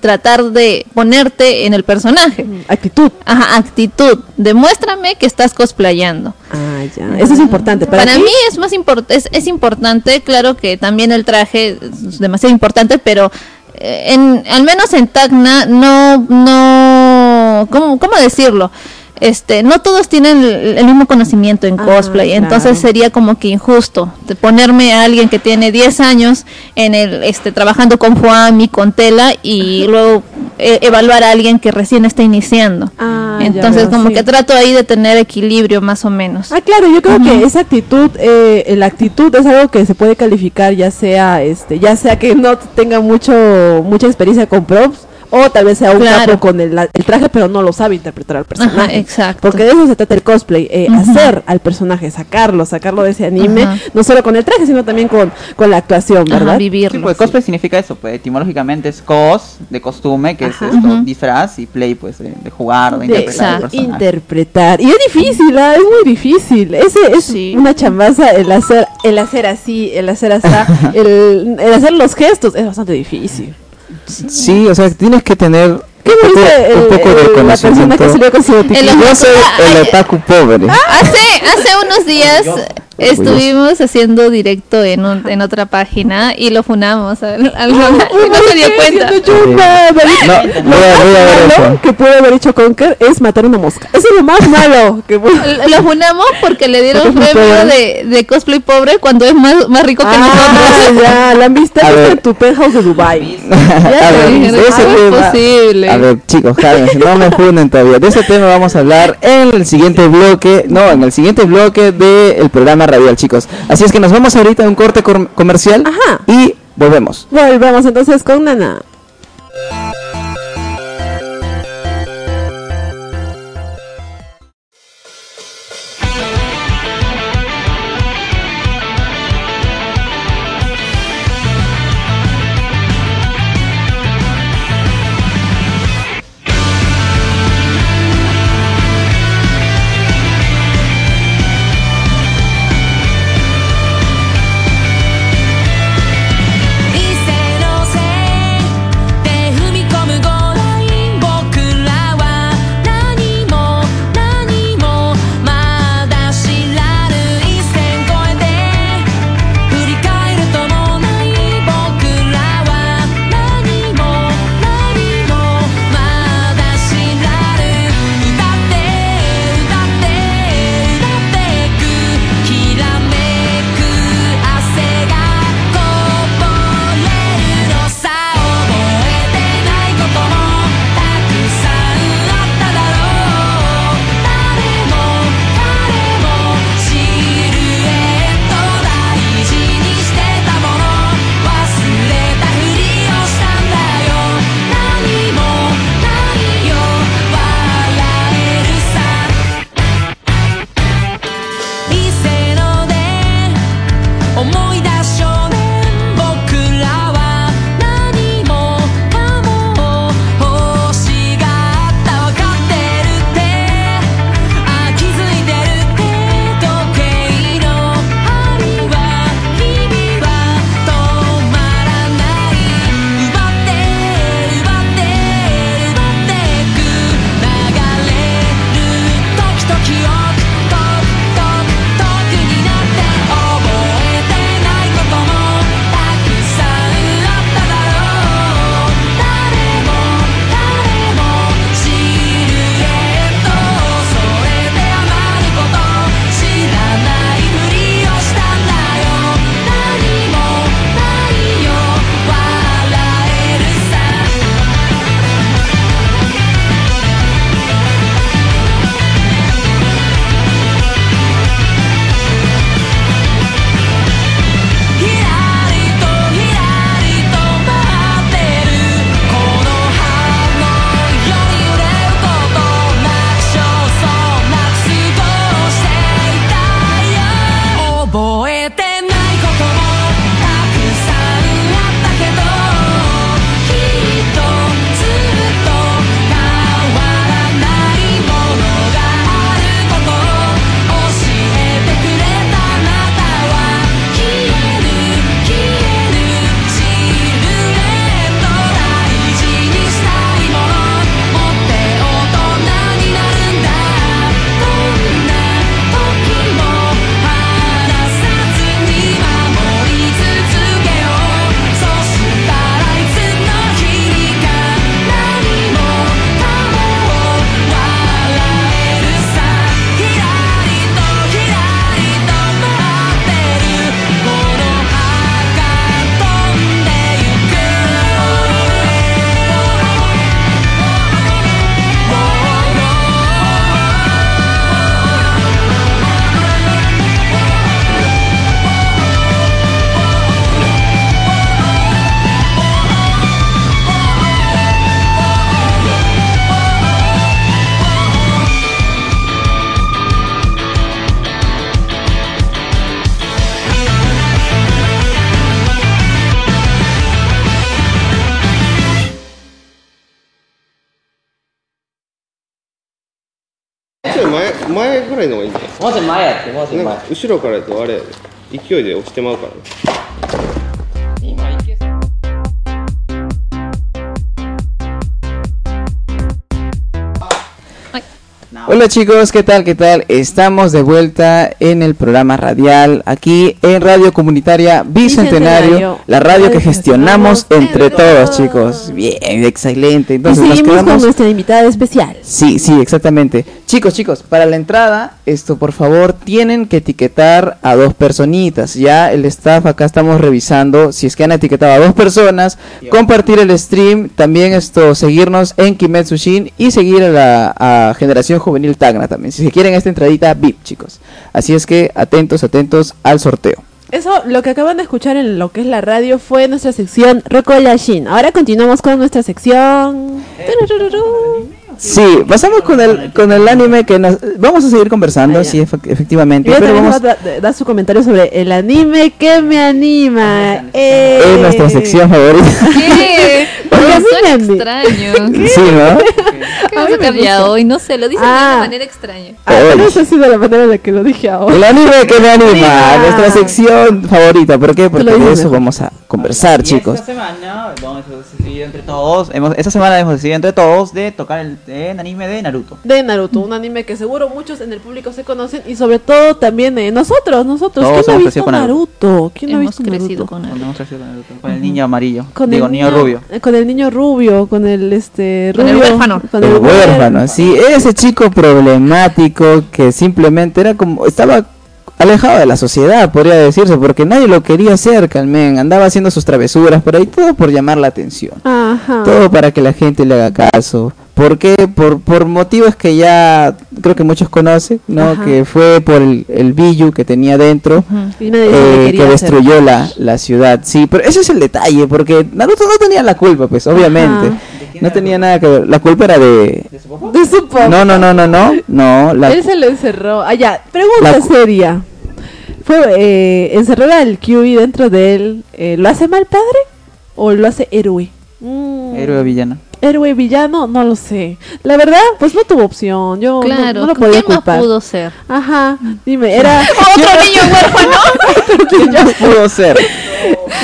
Tratar de ponerte en el personaje. Actitud. Ajá, actitud. Demuéstrame que estás cosplayando. Ah, ya. Eso es importante. Para, mí es más import es, es importante, claro que también el traje es demasiado importante, pero en, al menos en Tacna no, no, ¿cómo, cómo decirlo? Este, no todos tienen el, el mismo conocimiento en Ah, cosplay, claro. entonces sería como que injusto de ponerme a alguien que tiene 10 años en el, este, trabajando con foami, con tela y luego eh, evaluar a alguien que recién está iniciando. Ah, entonces veo, como sí. que trato ahí de tener equilibrio más o menos. Ah, claro, yo creo que esa actitud, eh, la actitud es algo que se puede calificar, ya sea, este, ya sea que no tenga mucho, mucha experiencia con props, o tal vez sea un Claro. capo con el, el traje, pero no lo sabe interpretar al personaje. Ajá, exacto. Porque de eso se trata el cosplay, eh, hacer al personaje, sacarlo, sacarlo de ese anime, Ajá. no solo con el traje, sino también con, con la actuación, Ajá, ¿verdad? vivirlo. Sí, pues cosplay significa eso, pues etimológicamente es cos, de costume, que Ajá. es esto, disfraz, y play, pues de, de jugar, de, de interpretar al interpretar y es difícil ¿ah? es muy difícil ese es Sí. una chambaza el hacer el hacer así el hacer así [laughs] el, el hacer los gestos es bastante difícil Sí, o sea, tienes que tener ¿Qué un me poco, dice el- un poco de el- la persona conocimiento. que? El Yo soy el otaku pobre. Hace, hace unos días estuvimos haciendo directo en, un- en otra página y lo funamos al, al- y no se dio cuenta. Chumba, Marita. No, Lo voy a, voy a ver más malo eso. que puede haber hecho Conker es matar una mosca eso es lo más malo que puede Lo funamos porque le dieron premio de, de cosplay pobre cuando es más, más rico que ah, nosotros. ya, la han visto en tu penthouse de Dubai [laughs] a ver, dije, de ese ¿cómo es tema- posible? a ver, chicos, cálmense, no me funen todavía. De ese tema vamos a hablar en el siguiente bloque, no, en el siguiente bloque del programa radial, chicos. Así es que nos vamos ahorita a un corte cor- comercial Ajá. y volvemos. volvemos entonces con Nana 前前ぐらいの方がいいんじゃない？もうちょい前やってもうちょい前。後ろからやとあれ勢いで押してまうからね Hola chicos, ¿qué tal? ¿Qué tal? Estamos de vuelta en el programa radial aquí en Radio Comunitaria Bicentenario, Bicentenario. la radio que que gestionamos entre todos chicos. Bien, excelente. Y Entonces nos seguimos con quedamos nuestra invitada especial. Sí, sí, exactamente. Chicos, chicos, para la entrada, esto por favor, tienen que etiquetar a dos personitas. Ya el staff acá estamos revisando si es que han etiquetado a dos personas, compartir el stream, también esto, seguirnos en Kimetsu Shin y seguir a la a Generación Juvenil Tacna también. Si se quieren esta entradita VIP, chicos. Así es que atentos, atentos al sorteo. Eso, lo que acaban de escuchar en lo que es la radio fue nuestra sección Shin. Ahora continuamos con nuestra sección. Sí, pasamos con el con el anime que nos vamos a seguir conversando, sí, efe- efectivamente, Y pero vamos va a da- dar su comentario sobre el anime que me anima. Eh. es nuestra sección favorita. ¿Qué? [laughs] A ani- extraño. [laughs] Sí, ¿no? ¿Qué vas a ya hoy? No sé, lo dicen de Ah. una manera extraña. Ah, pero esa ha sido la manera en la que lo dije ahora. El anime que me anima, Anima. nuestra sección favorita. ¿Por qué? Porque de dices eso vamos a conversar, Y chicos. Esta semana hemos decidido entre todos, hemos, esta semana hemos decidido entre todos de tocar el, el anime de Naruto. De Naruto, un anime que seguro muchos en el público se conocen y sobre todo también eh, nosotros, nosotros. Todos ¿Quién no ha hemos visto crecido con Naruto? ¿Quién no ha Hemos visto crecido Naruto? con él. hemos crecido con Naruto, con el niño amarillo, Con digo el niño rubio. eh, Con el niño rubio, con el este Con el rubio, huérfano. con El huérfano, sí, ese chico problemático que simplemente era como, estaba alejado de la sociedad, podría decirse, porque nadie lo quería cerca, el men, andaba haciendo sus travesuras por ahí, todo por llamar la atención. Ajá. Todo para que la gente le haga caso. ¿Por qué? Por, por motivos que ya creo que muchos conocen, ¿no? Ajá. Que fue por el, el Biyu que tenía dentro. Y eh, que hacer destruyó la, la ciudad. Sí, pero ese es el detalle, porque Naruto no tenía la culpa, pues, obviamente. No tenía nada que ver. La culpa era de... De su papá. No, no, no, no, no. No, la... Él se lo encerró. Ah, ya. Pregunta La seria. Fue eh, encerrar al QI dentro de él. eh, ¿Lo hace mal padre o lo hace héroe? Mm, Héroe villano. héroe villano, no lo sé. La verdad, pues no tuvo opción. Yo no- Claro, no, lo podía ¿quién más culpar. pudo ser? Ajá. Dime, era [laughs] [laughs] ¿Otro niño [laughs] huérfano? ¿Quién más pudo ser?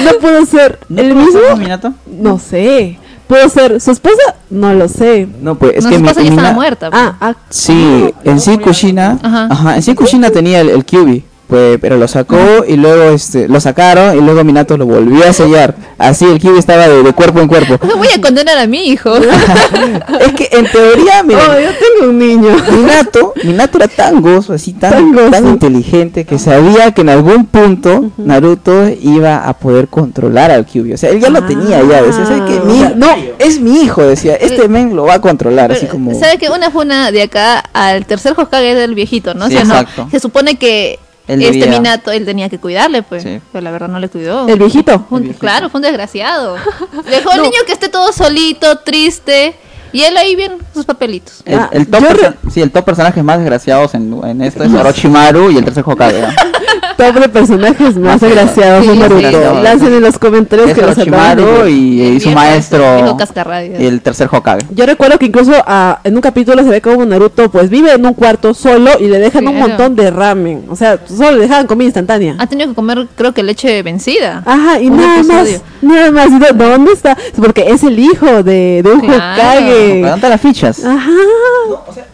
no pudo ser ¿No el pudo ser mismo. Minato? No sé. ¿Pudo ser su esposa? No lo sé. No, pues, es no, que su mi- esposa ya estaba muerta. pues. Ah, ah, Sí, en sí Kushina, Ajá. ajá, en sí Kushina tenía el, el Kyubi, pues, pero lo sacó y luego este, lo sacaron y luego Minato lo volvió a sellar. Así el Kyubi estaba de, de cuerpo en cuerpo. No [laughs] voy a condenar a mi hijo. [laughs] es que en teoría, oh, mira, yo tengo un niño. Minato, Minato era tan gozo, así tan, Tan gozo. tan inteligente que sabía que en algún punto Naruto iba a poder controlar al Kyubi. O sea, él ya lo Ah. tenía ya, decía, "¿Sabe qué? Mi- no, es mi hijo, decía, este men lo va a controlar, así como... ¿Sabe que una funa de acá al tercer Hokage del viejito, no? Sí, o sea, no, exacto. se supone que Él este debía- Minato, él tenía que cuidarle, pues. Sí. Pero la verdad no le cuidó. El viejito. Un- claro, fue un desgraciado. [laughs] Dejó al niño que esté todo solito, triste. Y él ahí bien sus papelitos. El, Ah, el top perso- sí, el top personajes más desgraciados en, en esto es Orochimaru y el tercer Hokage. [laughs] Top de personajes más agraciados de Naruto. Lancen en los comentarios Es que los Orochimaru y, y su maestro y el tercer Hokage. Yo recuerdo que incluso ah, en un capítulo se ve como Naruto pues vive en un cuarto solo y le dejan un montón de ramen. O sea, solo le dejaban comida instantánea. Ha tenido que comer, creo que leche vencida. Ajá, y nada más, nada más. ¿Y dó- ¿Dónde está? Porque es el hijo de, de un Claro. Hokage. ¿Dónde están las fichas? Ajá. o sea,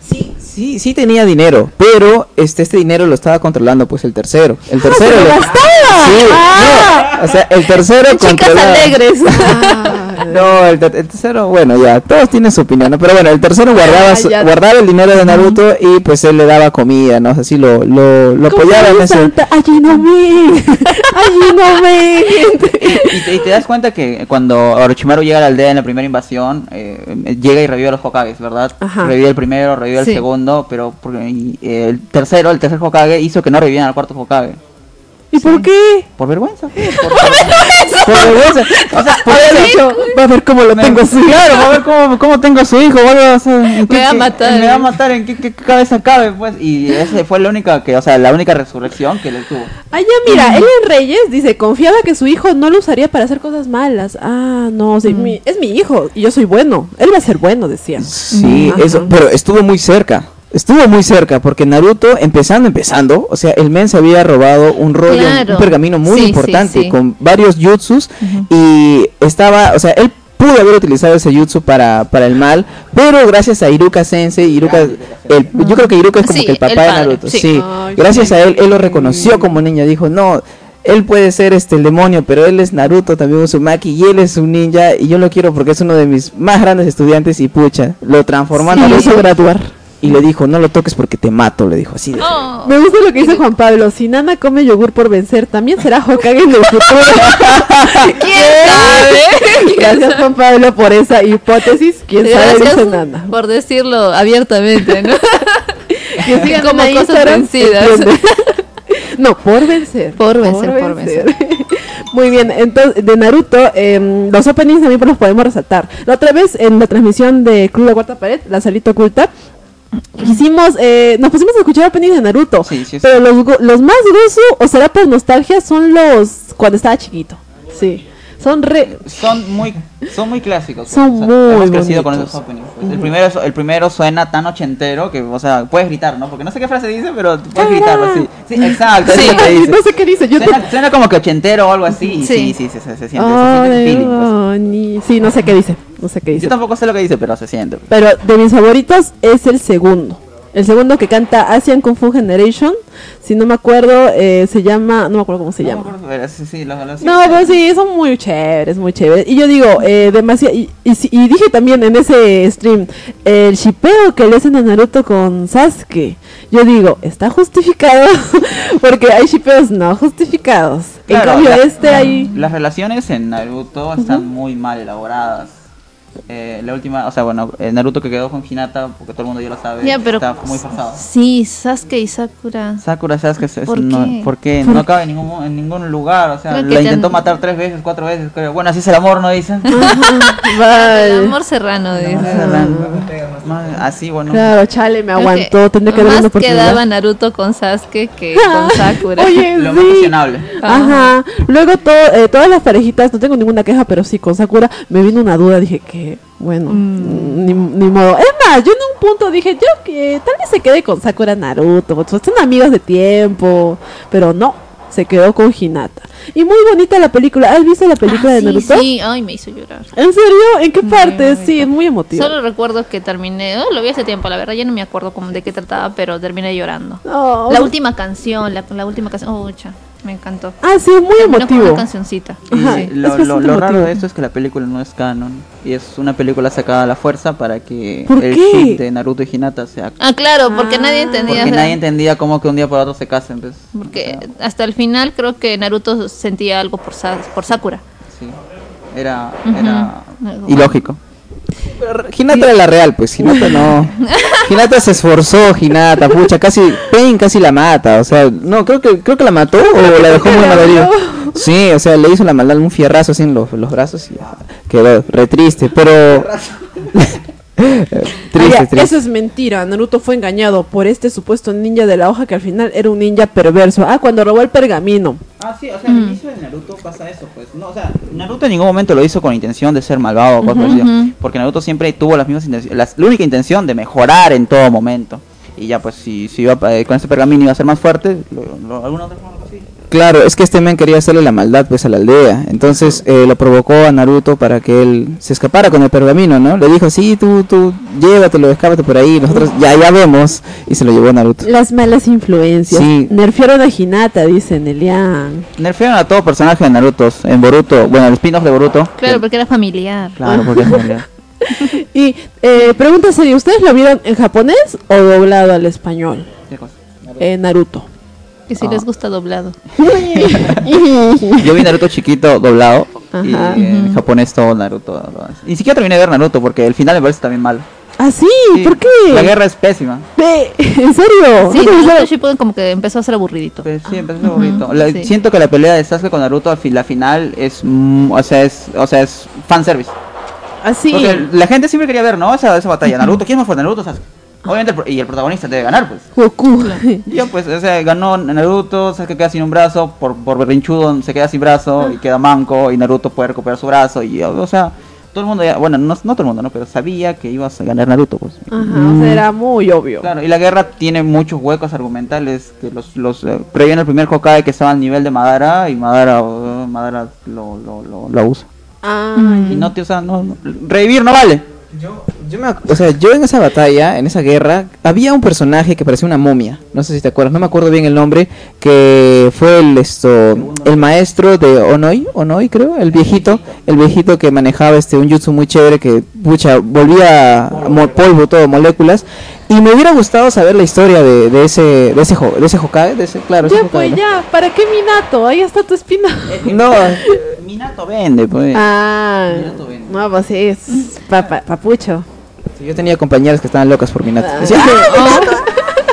sí, sí, tenía dinero, pero este este dinero lo estaba controlando pues el tercero. El tercero se lo lo- gastaba. Sí, Ah. no, o sea, el tercero Chicas controlaba- alegres. [laughs] No, el, ter- el tercero, bueno, ya, todos tienen su opinión, ¿no? pero bueno, el tercero guardaba Ah, su- guardaba el dinero de Naruto y pues él le daba comida, ¿no? Así lo lo, lo ¿Cómo apoyaba en Santa? Allí no me. Allí no me. Y te, y te das cuenta que cuando Orochimaru llega a la aldea en la primera invasión, eh, llega y revive a los Hokages, ¿verdad? Ajá. Revive el primero, revive Sí. el segundo, pero porque- el tercero, el tercer Hokage hizo que no revivieran al cuarto Hokage. ¿Y por qué? Por vergüenza. pues, [laughs] Por, por vergüenza. O sea, por Había dicho, va a ver cómo lo tengo así. Claro, va a ver cómo, cómo tengo a su hijo, va a ver, en qué- Me va a qué- matar. Me va a matar, en qué, qué cabeza cabe, pues. Y esa fue la única que, o sea, la única resurrección que le tuvo. Allá mira, Ellen Reyes dice, confiaba que su hijo no lo usaría para hacer cosas malas. Ah, no, sí, mi- es mi hijo y yo soy bueno. Él va a ser bueno, decía. Sí, Ajá. eso, pero estuvo muy cerca. Estuvo muy cerca porque Naruto, empezando, empezando, o sea, el men se había robado un rollo, Claro. un pergamino muy Sí, sí, importante sí. con varios jutsus y estaba, o sea, él pudo haber utilizado ese jutsu para, para el mal, pero gracias a Iruka Sensei, Iruka, el, yo creo que Iruka es como Sí, que el papá el de Naruto, sí. sí. Ay, Gracias a él, él lo reconoció como niña, dijo, no, él puede ser este el demonio, pero él es Naruto, también Uzumaki, y él es un ninja, y yo lo quiero porque es uno de mis más grandes estudiantes, y pucha, lo transformó a Y lo Naruto hizo graduar. Y le dijo, no lo toques porque te mato, le dijo así. de- Oh. Me gusta lo que dice Juan Pablo. Si Nana come yogur por vencer, también será Hokage en el futuro. [laughs] ¿Quién sabe? [laughs] Gracias Juan Pablo por esa hipótesis. ¿Quién sabe? Gracias Dice Nana. por decirlo abiertamente, ¿no? [laughs] Que sigan Como cosas Instagram, vencidas. entiende. No, por vencer. Por vencer, por Muy bien, entonces de Naruto, em, los openings también los podemos resaltar. La otra vez en la transmisión de Club de Cuarta Pared, la salita oculta, hicimos, eh, nos pusimos a escuchar openings de Naruto. Sí, sí, sí. pero los, los más gruesos, o será por nostalgia, son los cuando estaba chiquito. Sí, son re... Son muy, son muy clásicos. pues, Son o sea, muy hemos crecido con esos openings. pues. el, primero, el primero suena tan ochentero que, o sea, puedes gritar, ¿no? Porque no sé qué frase dice, pero puedes gritarlo así. Sí, exacto, Sí. [laughs] dice. no sé qué dice, yo Suena, suena como que ochentero o algo así. Sí. Sí, sí, se, se, se siente. se Ay, siente el feeling, pues. oh, ni- Sí, no sé qué dice, no sé qué dice. Yo tampoco sé lo que dice, pero se siente. pues. Pero de mis favoritos es el segundo. El segundo que canta Asian Kung Fu Generation. Si no me acuerdo, eh, se llama. No me acuerdo cómo se No me llama. acuerdo, pero sí, sí, lo- lo- sí. No, pero sí, son muy chéveres, muy chéveres. Y yo digo, eh, demasiado. Y, y, y dije también en ese stream, el shipeo que le hacen a Naruto con Sasuke. Yo digo, ¿está justificado? [laughs] Porque hay shipeos no justificados. Claro, en cambio, la- este ahí. Las relaciones en Naruto están muy mal elaboradas. Eh, la última, o sea, bueno, el Naruto que quedó con Hinata, porque todo el mundo ya lo sabe, pero- está muy forzado. Sí, Sasuke y Sakura. Sakura Sasuke es, es- ¿Por no, qué? porque no cabe en ningún, mo- en ningún lugar, o sea, la ten- intentó matar tres veces, cuatro veces, creo. Bueno, así es el amor, ¿no dicen? [laughs] [laughs] El amor serrano, dice. Más- Así, bueno. Claro, chale, me aguantó. Tendré que darle una oportunidad. quedaba Naruto con Sasuke que [laughs] con Sakura. Oye, Lo más cuestionable. Ajá. Luego to- eh, todas las parejitas, no tengo ninguna queja, pero sí, con Sakura me vino una duda. Dije que, bueno, Mm. ni, ni modo. Es más, yo en un punto dije, yo que tal vez se quede con Sakura Naruto. pues, Son amigos de tiempo. Pero no, se quedó con Hinata. Y muy bonita la película. ¿Has visto la película Ah, de sí, Naruto? Sí, ay, me hizo llorar. ¿En serio? ¿En qué parte? Sí, es muy emotivo. Solo recuerdo que terminé, oh, lo vi hace tiempo, la verdad ya no me acuerdo de qué trataba, pero terminé llorando. No, La última canción, la, la última canción, oh, cha, me encantó. Ah, sí, es muy Terminó con emotivo. una cancioncita. Lo, es lo, bastante lo raro de esto es que la película no es canon y es una película sacada a la fuerza para que ¿Por el qué? ship de Naruto y Hinata sea Ah, claro, porque nadie entendía. porque o sea, nadie entendía cómo que un día por otro se casen pues. porque O sea, hasta el final creo que Naruto sentía algo por, Sa- por Sakura. sí. era era ilógico Hinata era la real, pues Hinata no. [laughs] Hinata se esforzó, Hinata, pucha, casi Pain casi la mata, o sea, no, creo que creo que la mató o la dejó muy la malherida. Sí, o sea, le hizo la maldad un fierrazo así en los, los brazos y ah, quedó re triste, pero [laughs] triste, triste. Eso es mentira. Naruto fue engañado por este supuesto ninja de la hoja que al final era un ninja perverso. Ah, cuando robó el pergamino. Ah, sí, o sea, al inicio de Naruto pasa eso, pues. No, o sea, Naruto en ningún momento lo hizo con intención de ser malvado o cosas así, ujú. Porque Naruto siempre tuvo las mismas intenciones, las- la única intención de mejorar en todo momento. Y ya, pues, si, si iba, eh, con este pergamino iba a ser más fuerte, lo, lo- alguna otra forma. Claro, es que este men quería hacerle la maldad pues a la aldea, entonces eh, lo provocó a Naruto para que él se escapara con el pergamino, ¿no? Le dijo, sí, tú, tú, llévatelo, escápate por ahí, nosotros ya, ya vemos, y se lo llevó Naruto. Las malas influencias. Sí. Nerfearon a Hinata, dice Nelian. Nerfearon a todo personaje de Naruto, en Boruto, bueno, el spin-off de Boruto. Claro, que- porque era familiar. Claro, porque es familiar. [laughs] Y eh, pregunta seria, ¿ustedes lo vieron en japonés o doblado al español? ¿Qué cosa? Eh, Naruto. Que si les gusta doblado. [laughs] Yo vi Naruto chiquito doblado y en japonés todo Naruto. Ni siquiera terminé de ver Naruto porque el final me parece también mal. ¿Ah, sí? Sí, ¿Por qué? La guerra es pésima. [laughs] ¿En serio? Sí, [laughs] ¿No te Naruto? Shippuden como que empezó a ser aburridito. Pues sí, empezó bonito. La- sí. Siento que la pelea de Sasuke con Naruto al fin, la final es, mm, o sea, es, o sea, es fanservice. ¿Ah, sí? Porque la gente siempre quería ver, ¿no? Esa, esa batalla. Naruto, ¿quién es más fuerte? Naruto Sasuke. Obviamente, el pro- y el protagonista debe ganar, pues. Goku. Yo, pues, o sea, ganó Naruto, Sasuke queda sin un brazo, por, por berrinchudo se queda sin brazo y queda manco, y Naruto puede recuperar su brazo, y, o sea, todo el mundo ya, bueno, no, no todo el mundo, ¿no? Pero sabía que ibas a ganar Naruto, pues. Ajá, o sea, era muy obvio. Claro, y la guerra tiene muchos huecos argumentales que los, los eh, previene el primer Hokage que estaba al nivel de Madara y Madara, eh, Madara lo, lo, lo, lo usa. Ah, Mm. Y no te usa, no, no- revivir no vale. Yo, yo me, o sea, yo en esa batalla, en esa guerra, había un personaje que parecía una momia. No sé si te acuerdas, no me acuerdo bien el nombre, que fue el esto, el maestro de Onoi, Onoi creo, el viejito, el viejito que manejaba este un jutsu muy chévere que pucha volvía a polvo todo, moléculas. Y me hubiera gustado saber la historia de, de ese de ese de ese Hokage, de ese claro, ese ya Hokage, pues ¿no? ya, ¿para qué Minato? Ahí está tu espina. [laughs] No, Minato vende, pues. Ah, Minato vende. no, pues sí, es pa- pa- papucho. Sí, yo tenía compañeras que estaban locas por Minato. Ah. [laughs] Decían,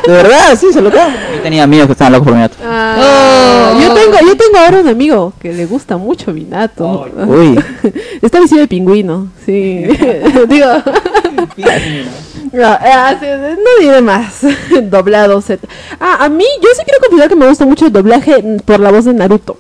de verdad, sí, se lo Yo tenía amigos que estaban locos por Minato. Ah, Oh. yo tengo, yo tengo ahora un amigo que le gusta mucho Minato. Uy. [laughs] Está vestido de pingüino, sí. [laughs] Digo, no, ah, sí, no diré más. Doblado Z. Ah, a mí, yo sí quiero confesar que me gusta mucho el doblaje por la voz de Naruto.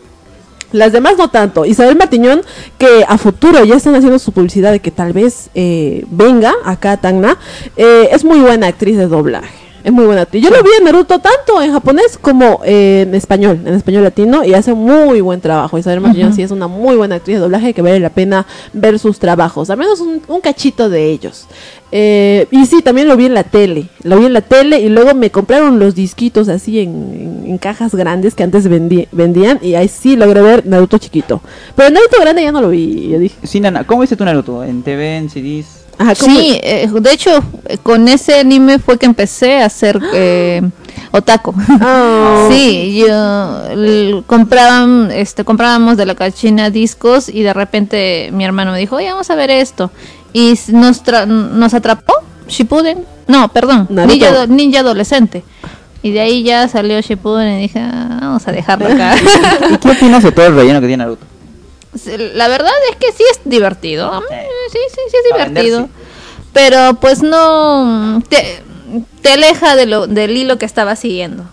Las demás no tanto. Isabel Matiñón, que a futuro ya están haciendo su publicidad de que tal vez eh, venga acá a Tacna, eh, es muy buena actriz de doblaje. Es muy buena actriz. Yo lo vi en Naruto tanto en japonés como eh, en español, en español latino, y hace muy buen trabajo. Isabel Matiñón sí es una muy buena actriz de doblaje que vale la pena ver sus trabajos, al menos un, un cachito de ellos. Eh, y sí, también lo vi en la tele. Lo vi en la tele y luego me compraron los disquitos así en, en- en cajas grandes que antes vendí- vendían y ahí sí logré ver Naruto chiquito. Pero Naruto grande ya no lo vi. Yo dije, Sí, Nana, ¿cómo viste tú Naruto? ¿En TV, en CDs? Sí, eh, de hecho, con ese anime fue que empecé a hacer [gasps] eh, otaku. Ah. [laughs] Sí, yo compraban, este, comprábamos de la cachina discos y de repente mi hermano me dijo, oye, vamos a ver esto. Y nos, tra- nos atrapó Shippuden. No, perdón, Naruto. ninja, ado- ninja adolescente. Y de ahí ya salió Shippuden y dije, "Ah, vamos a dejarlo acá. ¿Y [laughs] [laughs] qué opinas de todo el relleno que tiene Naruto? La verdad es que sí es divertido. Mí, Sí, sí, sí es divertido. Pero pues no te, te aleja de lo, del hilo que estaba siguiendo.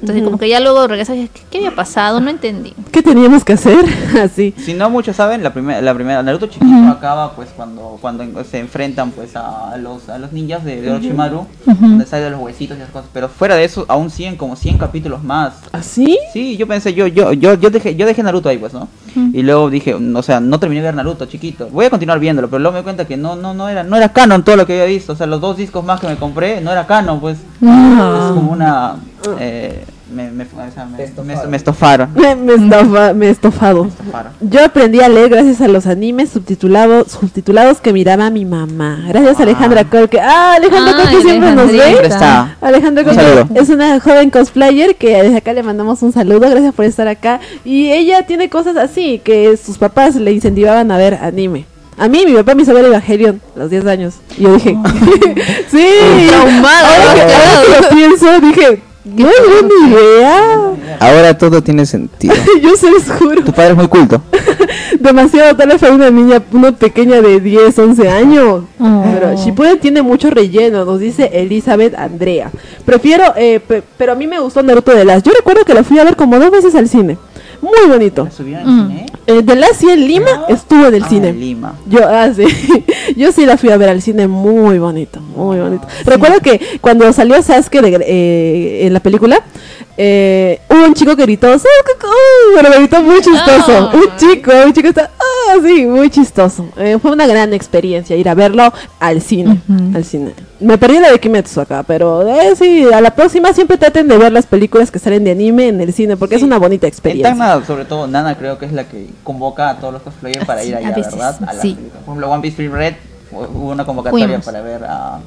Entonces como que ya luego regresas y dices, ¿qué, qué había pasado? No entendí. ¿Qué teníamos que hacer? [laughs] Así. Si no muchos saben, la primera, la primera Naruto chiquito acaba pues cuando cuando se enfrentan pues a los a los ninjas de, de Orochimaru, donde salen los huesitos y esas cosas. Pero fuera de eso, aún siguen como 100 capítulos más. ¿Así? Sí, yo pensé, yo yo yo yo dejé yo dejé Naruto ahí pues, ¿no? Y luego dije, o sea, no terminé de ver Naruto chiquito. Voy a continuar viéndolo, pero luego me di cuenta que no no no era no era canon todo lo que había visto, o sea, los dos discos más que me compré no era canon, pues. Es como una eh, me, me, o sea, me, estofaron. Me, [laughs] me, estofa- me estofado. Estofaron. Yo aprendí a leer gracias a los animes subtitulados, subtitulados que miraba mi mamá. Gracias a Alejandra Col, que ah, Alejandra Col que Ay, siempre nos ve. Alejandrita. Siempre está. Alejandra Un Col saludo. es una joven cosplayer que desde acá le mandamos un saludo, gracias por estar acá. Y ella tiene cosas así, que sus papás le incentivaban a ver anime. A mí, mi papá me hizo ver Evangelion a los 10 años. Y yo dije, [laughs] sí. Traumada, Ahora que, ahora que lo pienso, dije, no hay ni idea. ahora todo tiene sentido. [laughs] Yo se los juro. Tu padre es muy culto. [laughs] Demasiado, tal vez para una niña, una pequeña de 10, 11 años. Oh. Pero Shippuden tiene mucho relleno, nos dice Elizabeth Andrea. Prefiero, eh, pe- pero a mí me gustó Naruto de las. Yo recuerdo que la fui a ver como dos veces al cine. Muy bonito. ¿La en cine? Eh, de las sí en Lima estuvo en el Ah, cine. en Lima. Yo, ah, sí. [laughs] Yo sí la fui a ver al cine muy bonito, muy bonito. Recuerdo que cuando salió Sasuke de- eh, en la película, eh, hubo un chico que gritó, "Sasuke", pero me gritó muy chistoso. Ah. Un chico, un chico está, ah, sí, muy chistoso. Eh, fue una gran experiencia ir a verlo al cine, al cine. Me perdí la de Kimetsu acá, pero eh, sí, a la próxima siempre traten de ver las películas que salen de anime en el cine, porque es una bonita En experiencia. Tacna, sobre todo, Nana creo que es la que convoca a todos los cosplayers para sí, ir a allá, veces, ¿verdad? A la sí. Por ejemplo, One Piece Free Red hu- hubo una convocatoria Fuimos. para ver a...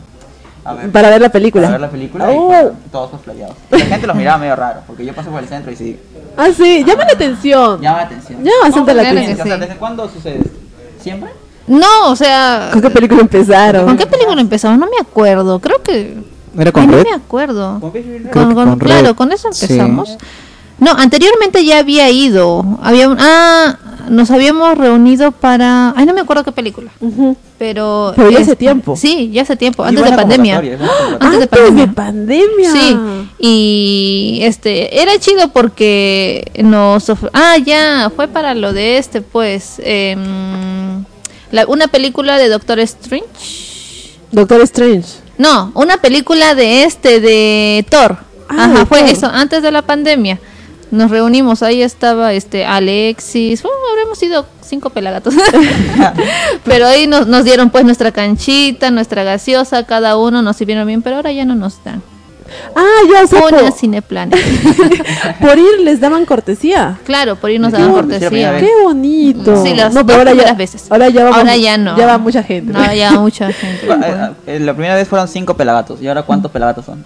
a ver, Para ver la película. para ver la película y Oh. fueron todos cosplayados. Y La gente los miraba medio raro, porque yo pasé por el centro y sí, Ah, sí, llama la atención. llama la atención. Llama bastante la atención. O sea, sí. ¿desde cuándo sucede esto? ¿Siempre? No, o sea, ¿Con qué película empezaron? ¿con qué película empezamos? No me acuerdo. Creo que ¿Era Ay, con no Red? me acuerdo. Con, que con- con claro, con eso Sí. No, anteriormente ya había ido. Había un, ah, nos habíamos reunido para, ay, no me acuerdo qué película. Pero Pero ya es- hace tiempo. Sí, ya hace tiempo, antes de pandemia. convocatoria. Antes de Antes pandemia. de pandemia. Sí, y este era chido porque nos ah ya fue para lo de este pues em, La- una película de Doctor Strange. Doctor Strange. No, una película de este, de Thor. Ah, Ajá, fue Thor. eso, antes de la pandemia. Nos reunimos, ahí estaba este Alexis, bueno, habremos sido cinco pelagatos. [laughs] pero ahí nos, nos dieron pues nuestra canchita, nuestra gaseosa, cada uno nos sirvieron bien, pero ahora ya no nos dan. Ah, ya sé. Por, [laughs] por ir les daban cortesía. claro, por irnos Qué daban cortesía. Qué bonito. Sí, las no, dos pero ahora ya, veces. ahora ya vamos, Ahora ya no. Ya va mucha gente. No, ya [laughs] mucha gente. Eh, eh, La primera vez fueron cinco pelagatos. ¿Y ahora cuántos pelagatos son?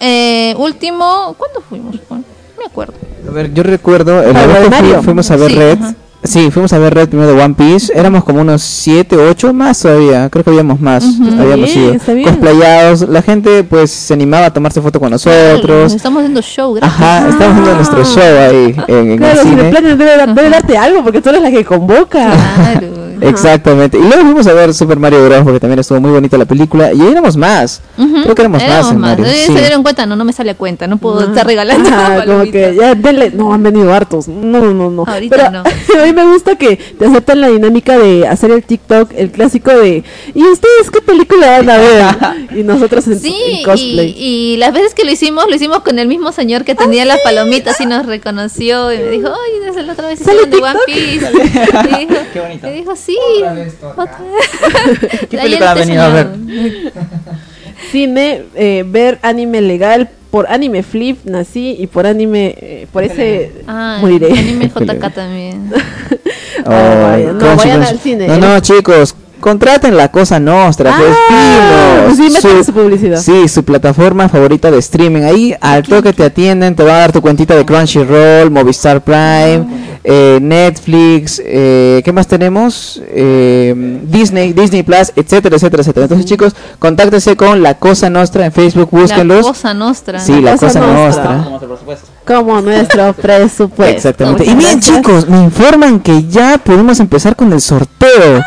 Eh, último, ¿cuándo fuimos? Juan? Me acuerdo. A ver, yo recuerdo, el Ah, Mario. fui- fuimos a ver Sí, Red. ajá. Sí, fuimos a ver Red primero de One Piece. Éramos como unos 7, 8 más todavía. Creo que habíamos más. Habíamos Bien, ido. está bien. Cosplayados. La gente pues se animaba a tomarse foto con nosotros. Estamos haciendo show, gracias. Ajá, estamos haciendo nuestro show ahí en, en Claro, el cine. Cineplanet debe, dar- debe darte algo porque tú eres la que convoca. Claro. Exactamente. Y luego fuimos a ver Super Mario Bros. porque también estuvo muy bonita la película. Y ahí éramos más. Ujú. Creo que éramos, Éramos más en más. Mario. Sí. Se dieron cuenta, no, no me sale a cuenta, no puedo estar regalando. Ajá, [laughs] como que ya denle, no han venido hartos. No, no, no, no. Ahorita Pero no. [laughs] a mí me gusta que te aceptan la dinámica de hacer el TikTok, el clásico de ¿y ustedes qué película van a ver? [laughs] y nosotros en, Sí, en cosplay. y, y las veces que lo hicimos, lo hicimos con el mismo señor que tenía las palomitas y nos reconoció y me dijo, ay, desde la otra vez ¿Sale hicieron de One? Piece. Y dijo, Qué bonito. y dijo, sí. Otra vez [laughs] ¿Qué película han venido a ver? [laughs] Cine, eh, ver anime legal, por anime flip nací y por anime, eh, por ese Ah, moriré. anime JK [laughs] también. Oh, Ah, vaya, no, Crunchy, vayan al cine. No, no, chicos. Contraten la cosa nostra, que es Ah, fino. sí, métanle su publicidad. Sí, su plataforma favorita de streaming. Ahí al toque te atienden, te van a dar tu cuentita de Crunchyroll, Movistar Prime, eh, Netflix, eh, ¿qué más tenemos? Eh, Disney, Disney Plus, etcétera, etcétera, etcétera. Entonces, chicos, contáctense con La Cosa Nostra en Facebook, La búsquenlos. cosa nostra. Sí, La Cosa Cosa Nostra. Nostra. Como nuestro presupuesto. Como nuestro [laughs] presupuesto. Exactamente. Y bien, gracias. chicos, me informan que ya podemos empezar con el sorteo.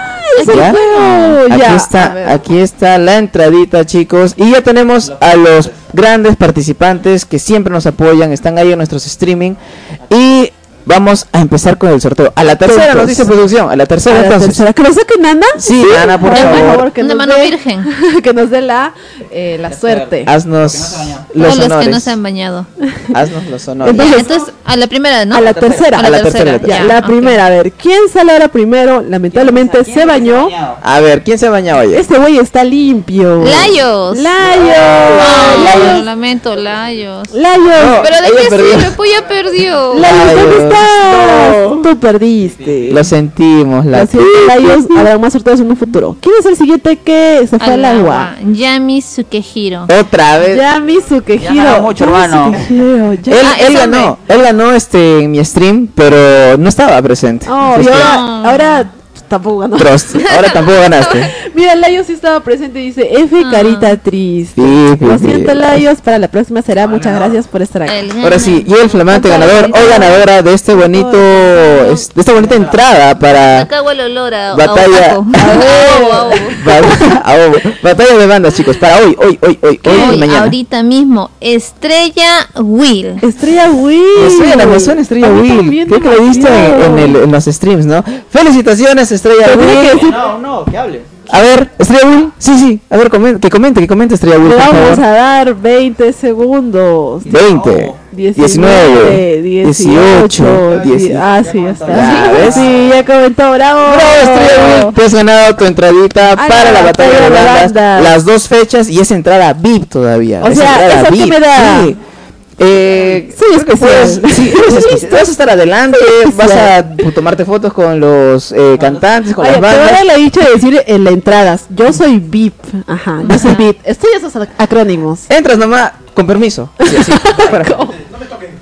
El! Aquí Ya, a está, aquí está la entradita, chicos. Y ya tenemos a los grandes participantes que siempre nos apoyan, están ahí en nuestros streaming. Y vamos a empezar con el sorteo. A la tercera nos dice producción, a la A tercera la entonces. tercera. ¿Que lo saquen Ana? Sí, Ana, por Por favor. que Una nos mano dé- virgen. [laughs] que nos dé la, eh, la suerte. Haznos Todos los los que no se han bañado. Haznos los [laughs] honores. Entonces- Ya, entonces, a la primera, ¿no? A la tercera. A la, A la tercera. tercera, Ya, la primera, a ver, ¿quién sale ahora primero? Lamentablemente se bañó. A ver, ¿quién se ha bañado hoy? Este güey está limpio. Layos. Layos. No, Layos. lo lamento, Layos. Layos. Pero de qué sirve, pues ya perdió. Layos, ¿dónde Layos. Tú perdiste. Lo sentimos, la Lo siento, Layos. Habrá más sorteos en un futuro. ¿Quién es el siguiente que se fue al agua? Yami Sukehiro. Otra vez. Yami Ya Sukehiro. mucho, Yami hermano. Sukehiro, Él, Ah, él ganó, él ganó este en mi stream, pero no estaba presente. Oh, ahora, ahora tampoco ganó. Prost, ahora tampoco ganaste. [laughs] Mira, Layos sí estaba presente y dice F Ah. carita triste. Sí, sí, Lo sí. siento, Layos. Para la próxima será. Muchas gracias por estar aquí. Ahora sí, y el flamante ganador o ganadora de este bonito, de esta bonita entrada para Acá huele olor a, a batalla, [laughs] a [laughs] batalla de bandas, chicos, para hoy, hoy, hoy, hoy, hoy Hoy, mañana. ahorita mismo, Estrella Will. Estrella Will. Estrella, la persona Estrella Will, creo que lo he visto en, en el- en los streams, ¿no? Felicitaciones, Estrella que Will. decir- No, no, que hable. A ver, Estrella Will, sí, sí, a ver, comen- que comente, que comente Estrella Will, Le vamos favor. a dar 20 segundos. 20, 19, 18, 10. Ah, sí, ya está. Ya. Sí, ya comentó, bravo. Bravo, Estrella te has ganado tu entradita A para la la batalla de bandas, bandas. las dos fechas y es entrada VIP todavía. O es sea, entrada ¿eso qué me da? Sí. Eh, Soy creo que puedes- sí. [laughs] Vas a estar adelante, vas a tomarte fotos con los eh, cantantes, con Oye, las te voy a bandas. la dicha de decir en las entradas. Yo soy VIP. Ajá, yo soy VIP. Estoy esos ac- acrónimos. Entras nomás con permiso. Sí, así, [laughs]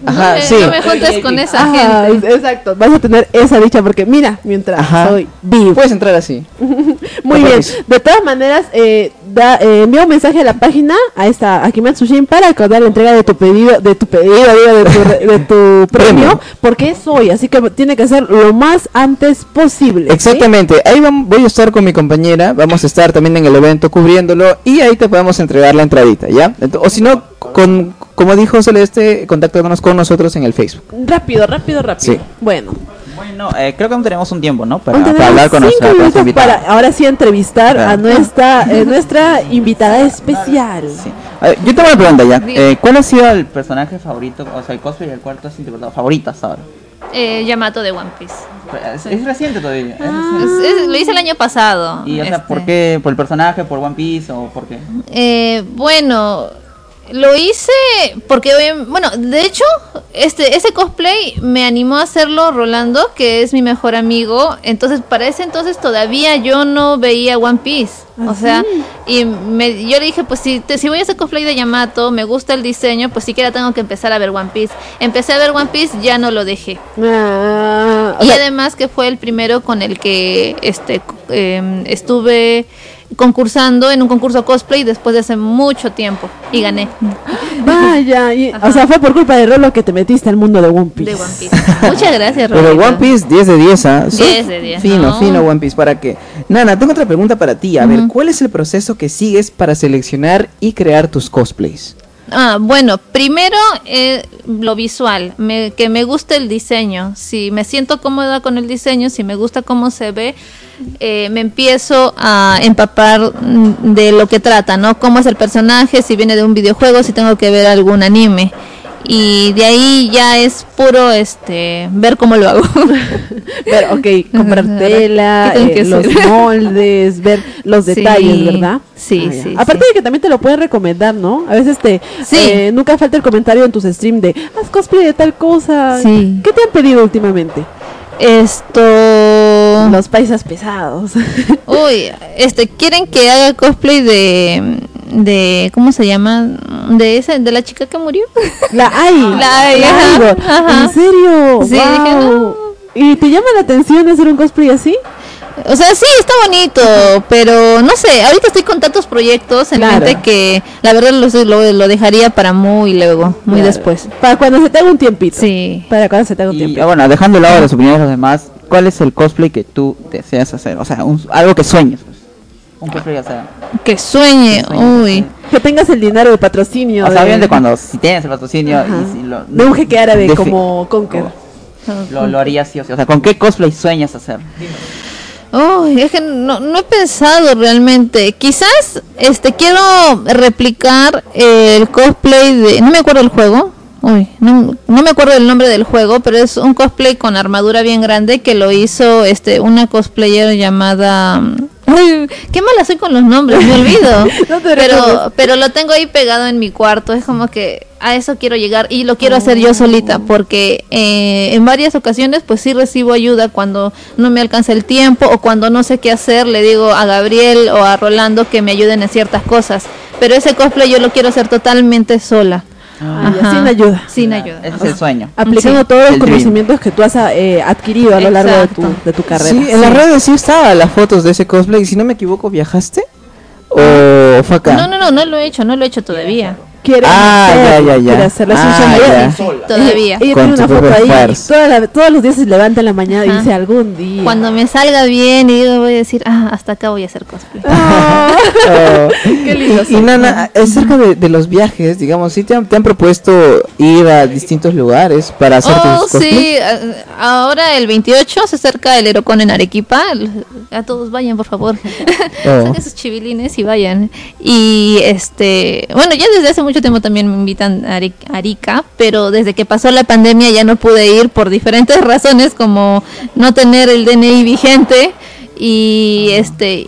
Ajá, sí. No me juntes con esa Ajá, gente. exacto. Vas a tener esa dicha porque mira, mientras Ajá. soy VIP. Puedes entrar así. [laughs] Muy bien. De todas maneras, eh, da, eh, envía un mensaje a la página a esta a Kimetsu Shin para acordar la entrega de tu pedido, de tu pedido, de tu, re- de tu [laughs] premio, porque es hoy, así que tiene que ser lo más antes posible. ¿sí? Exactamente, ahí vam- voy a estar con mi compañera, vamos a estar también en el evento cubriéndolo y ahí te podemos entregar la entradita, ¿ya? O si no, con, como dijo Celeste, contáctanos con nosotros en el Facebook. Rápido, rápido, rápido. Sí. Bueno, Bueno, eh, creo que aún tenemos un tiempo, ¿no? Para, hablar con cinco nuestra invitada. para ahora sí entrevistar a nuestra eh, nuestra invitada especial. Sí. Ver, yo tengo una pregunta ya. Eh, ¿Cuál ha sido el personaje favorito, o sea, el cosplay del cuarto has interpretado favorito hasta ahora? Eh, Yamato de One Piece. Es, es reciente todavía. Ah. reciente. Es- es- lo hice el año pasado. Y, o sea, este. ¿por qué? ¿Por el personaje? ¿Por One Piece? ¿O por qué? Eh, bueno, lo hice porque, bueno, de hecho, este ese cosplay me animó a hacerlo Rolando, que es mi mejor amigo. Entonces, para ese entonces todavía yo no veía One Piece. O sea, y me, yo le dije, pues si, te- si voy a hacer cosplay de Yamato, me gusta el diseño, pues siquiera tengo que empezar a ver One Piece. Empecé a ver One Piece, ya no lo dejé. Ah, Y sea, además que fue el primero con el que este eh, estuve concursando en un concurso cosplay después de hace mucho tiempo y gané vaya, y- o sea, fue por culpa de Rolo que te metiste al mundo de One Piece. de One Piece. Muchas gracias, Pero Rolito. One Piece 10 de 10, ¿ah? Sí. 10 de 10, Fino, ¿no? fino One Piece. ¿Para qué? Nana, tengo otra pregunta para ti. A ver. ¿cuál es el proceso que sigues para seleccionar y crear tus cosplays? Ah, bueno, primero eh, lo visual, me- que me guste el diseño. Si me siento cómoda con el diseño, si me gusta cómo se ve, eh, me empiezo a empapar mm, de lo que trata, ¿no? Cómo es el personaje, si viene de un videojuego, si tengo que ver algún anime. Y de ahí ya es puro este ver cómo lo hago. [laughs] Pero, ok, comprar tela, ¿Qué tengo eh, los moldes, ver los Sí, detalles, ¿verdad? sí, Ah, sí, Aparte sí. de que también te lo pueden recomendar, ¿no? A veces te Sí. eh, nunca falta el comentario en tus streams de haz cosplay de tal cosa. Sí. ¿Qué te han pedido últimamente? Esto Los paisas pesados. [laughs] Uy, este, quieren que haga cosplay de, de, ¿cómo se llama? De esa, de la chica que murió. La hay. [laughs] La Ai, ajá. ¿En serio? Sí, dije, Guau. no. ¿Y te llama la atención hacer un cosplay así? O sea, sí, está bonito, pero no sé, ahorita estoy con tantos proyectos en Claro. mente que la verdad lo, lo, lo dejaría para muy luego, muy Claro. después. Para cuando se te haga un tiempito. Sí. Para cuando se te haga un Y tiempito. bueno, dejando de lado las opiniones de los demás, ¿cuál es el cosplay que tú deseas hacer? O sea, un- algo que sueñes. Un cosplay, o sea. Que sueñe, que uy. Que tengas el dinero de patrocinio. O sea, de- obviamente cuando si tienes el patrocinio y si lo, De un jeque árabe como Conker. lo, lo harías sí o sí. O sea, ¿con qué cosplay sueñas hacer? Uy, es que no, no he pensado realmente. Quizás este quiero replicar el cosplay de. No me acuerdo el juego. Uy, no, no me acuerdo el nombre del juego, pero es un cosplay con armadura bien grande que lo hizo este una cosplayer llamada. Ay, qué mala soy con los nombres, me olvido. [laughs] No te pero, pero lo tengo ahí pegado en mi cuarto. Es como que a eso quiero llegar y lo quiero hacer yo solita porque eh, en varias ocasiones pues sí recibo ayuda cuando no me alcanza el tiempo o cuando no sé qué hacer le digo a Gabriel o a Rolando que me ayuden en ciertas cosas. Pero ese cosplay yo lo quiero hacer totalmente sola. Ah, Ajá. sin ayuda. Sin ayuda. Ese es el sueño. Aplicando Sí. todos los El dream. conocimientos que tú has eh, adquirido a lo largo de tu, de tu carrera. Sí, en las redes sí estaba las fotos de ese cosplay. Si no me equivoco, ¿viajaste? ¿O fue acá? No, no, no, no lo he hecho, no lo he hecho todavía. Quiere Ah, hacerlo, ya, ya, ya. quiere un Ah, Todavía. Ella, Con tiene tu una foto propio ahí. esfuerzo. toda la- todos los días se levanta en la mañana y dice algún día. Cuando me salga bien y digo, voy a decir, ah, hasta acá voy a hacer cosplay. Ah, [laughs] Oh. Qué lindo Y, y Nana, acerca de, de los viajes, digamos, ¿sí te han, te han propuesto ir a distintos lugares para hacer Oh, tus cosplays? sí, a- ahora el 28 se acerca el Erocon en Arequipa. A todos vayan, por favor. Oh. [laughs] Saquen sus chivilines y vayan. Y este, bueno, ya desde hace mucho tiempo también me invitan a Ari- Arica, pero desde que pasó la pandemia ya no pude ir por diferentes [laughs] razones como no tener el DNI vigente y este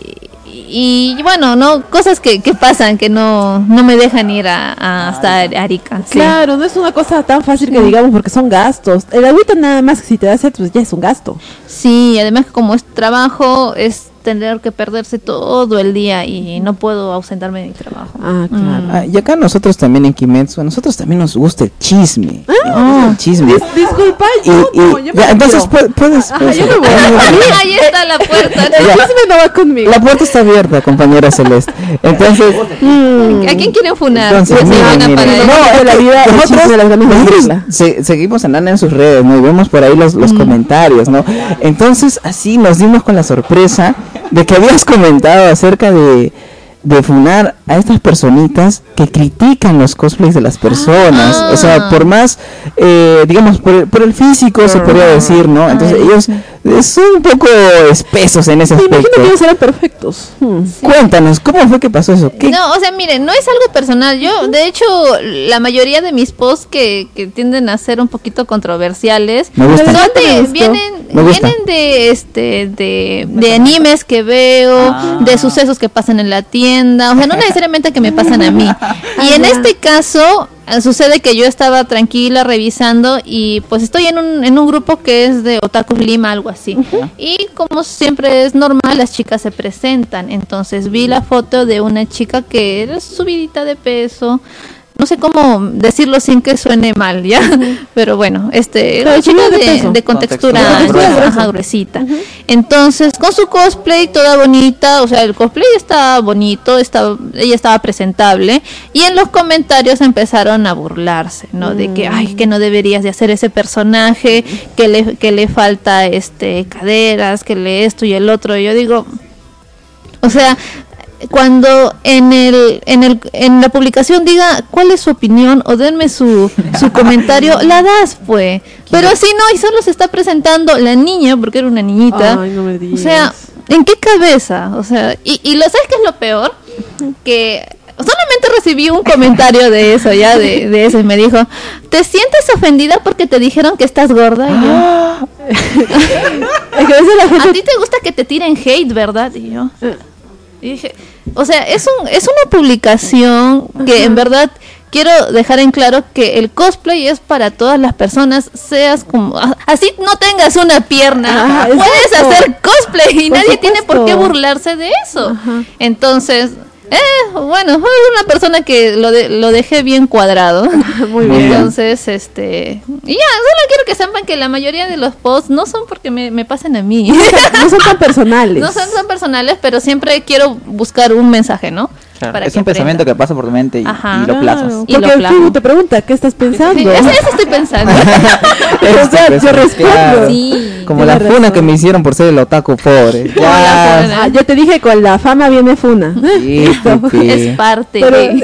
y, y bueno, no cosas que, que pasan que no no me dejan ir a, a- hasta Arica. sí. Claro, no es una cosa tan fácil que digamos porque son gastos. El agüita nada más que si te da sed, pues ya es un gasto. Sí, además como es trabajo, es tener que perderse todo el día y no puedo ausentarme de mi trabajo. Ah, claro. Ah, y acá nosotros también en Kimetsu, a nosotros también nos gusta el chisme. Gusta el chisme. Dis- disculpa, Y, yo y- no, yo me ya, entonces puedes... Ajá, puedes- yo me voy. Ahí está la puerta. El chisme no va conmigo. La puerta está abierta, compañera Celeste. Entonces... Mm. ¿A quién quieren funar? Entonces, miren, se van a miren. parar. No, de la vida, nosotros, de de nosotros se- seguimos a Nana en sus redes, ¿no? Y vemos por ahí los, los comentarios, ¿no? Entonces, así nos dimos con la sorpresa de que habías comentado acerca de, de funar a estas personitas que critican los cosplays de las personas. Ah. O sea, por más, eh, digamos, por el, por el físico se podría decir, ¿no? Entonces ellos son un poco espesos en ese Me imagino que ellos eran perfectos. Hmm. Cuéntanos, ¿cómo fue que pasó eso? ¿Qué? No, o sea, miren, no es algo personal. Yo, de hecho, la mayoría de mis posts que, que tienden a ser un poquito controversiales Me gusta. son de, vienen, Me gusta. vienen de este de, de animes que veo, Ah. de sucesos que pasan en la tienda, o sea, no necesariamente que me pasan a mí. [laughs] Y en ya. este caso sucede que yo estaba tranquila revisando y pues estoy en un, en un grupo que es de Otaku Lima, algo así. Y como siempre es normal, las chicas se presentan. Entonces vi la foto de una chica que era subidita de peso. No sé cómo decirlo sin que suene mal, ¿ya? [laughs] Pero bueno, este, Pero chica de de, contextura, Contextura gruesa, gruesa. ajá, gruesita. Entonces, con su cosplay toda bonita, o sea, el cosplay está bonito, está, ella estaba presentable, y en los comentarios empezaron a burlarse, ¿no? De que, ay, que no deberías de hacer ese personaje, que le, que le falta este caderas, que le esto y el otro. Y yo digo, o sea, cuando en el, en el en la publicación diga cuál es su opinión o denme su, su [laughs] comentario, la das pues. Pero así no, y solo se está presentando la niña, porque era una niñita. Ay, no me o sea, ¿en qué cabeza? O sea, y, y lo sabes qué es lo peor? Que solamente recibí un comentario de eso, ya de, de eso, y me dijo, ¿te sientes ofendida porque te dijeron que estás gorda? Y yo, [gasps] [laughs] Es que a veces la a gente ti te gusta que te tiren hate, ¿verdad? Y yo [laughs] y dije, o sea, es un es una publicación que en verdad quiero dejar en claro que el cosplay es para todas las personas, seas como así no tengas una pierna, Ajá, puedes hacer cosplay y Por nadie tiene por qué burlarse de eso. Ajá. Entonces, eh, bueno, fue una persona que lo, de- lo dejé bien cuadrado. [laughs] Muy bien. Entonces, este. Y ya, solo quiero que sepan que la mayoría de los posts no son porque me, me pasen a mí. [laughs] no son tan [laughs] personales. No son, son personales, pero siempre quiero buscar un mensaje, ¿no? Claro. Para es que un pensamiento que pasa por tu mente y, Ajá. y lo plasmas. Claro, Y Porque lo el. Facebook te pregunta, ¿qué estás pensando? Sí, eso, eso estoy pensando. [laughs] O sea, yo respondo. sí. Como Tienes la funa razón. que me hicieron por ser el otaku pobre. [laughs] Ya. funa. Ah, yo te dije, con la fama viene funa. Sí. [laughs] Es parte Pero de.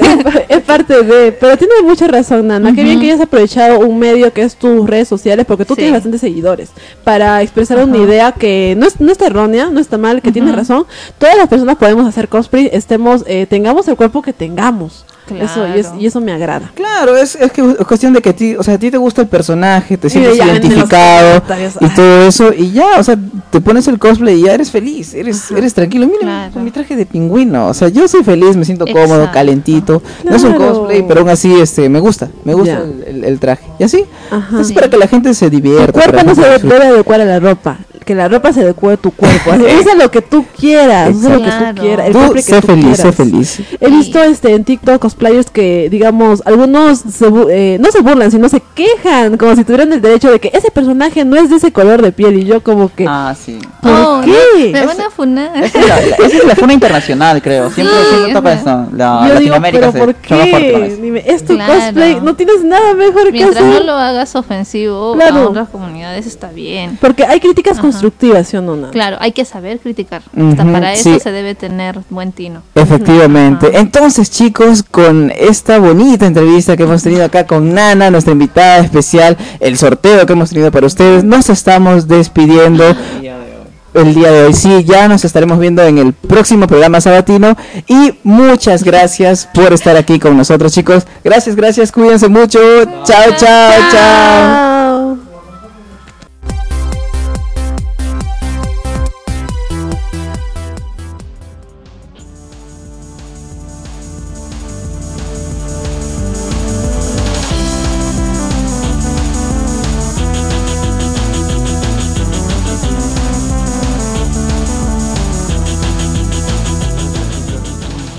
es parte de, pero tienes mucha razón, Nana. Qué bien que hayas aprovechado un medio que es tus redes sociales, porque tú Sí. tienes bastantes seguidores, para expresar una Ajá. idea que no, es, no está errónea, no está mal, que tienes Ujú. razón. Todas las personas podemos hacer cosplay, estemos, eh, tengamos el cuerpo que tengamos. Eso, y, es- Claro. y eso me agrada. Claro, es, es que es cuestión de que a ti, o sea, a ti te gusta el personaje, te Y sientes ya identificado y ay. todo eso, y ya, o sea, te pones el cosplay y ya eres feliz, eres, eres tranquilo. Claro. con mi traje de pingüino, o sea, yo soy feliz, me siento cómodo, calentito. No es un Claro. cosplay, pero aún así, este, me gusta, me gusta el, el- el traje. Y así, Ajá. es para que la gente se divierta. Tu cuerpo no se debe adecuar a la ropa, que la ropa se adecue a tu cuerpo. Así, [laughs] Usa lo que tú quieras, usa lo que tú quieras. el Tú que sé tú feliz, sé quieras. feliz. He visto este en TikTok cosplayers que, digamos, algunos se eh, no se burlan, sino se quejan, como si tuvieran el derecho de que ese personaje no es de ese color de piel. Y yo, como que, Ah, sí. ¿por Oh, qué? Me van a funar. Esa es [laughs] la, la- esa es la funa internacional, creo. Siempre, Sí, siempre toca eso. La, yo digo, Latinoamérica pero se ¿por con qué? Dime, es tu Claro. cosplay, no tienes nada mejor que Mientras hacer. no lo hagas ofensivo Claro. a otras comunidades está bien. Porque hay críticas Ajá. Constructivas, ¿sí o no? Claro, hay que saber criticar. Hasta para eso sí. se debe tener buen tino. Efectivamente. Entonces, chicos, con esta bonita entrevista que hemos tenido acá con Nana, nuestra invitada especial, el sorteo que hemos tenido para ustedes, nos estamos despidiendo el día de hoy. Sí, ya nos estaremos viendo en el próximo programa sabatino y muchas gracias por estar aquí con nosotros, chicos. Gracias, gracias, cuídense mucho. Chao, chao. Chao.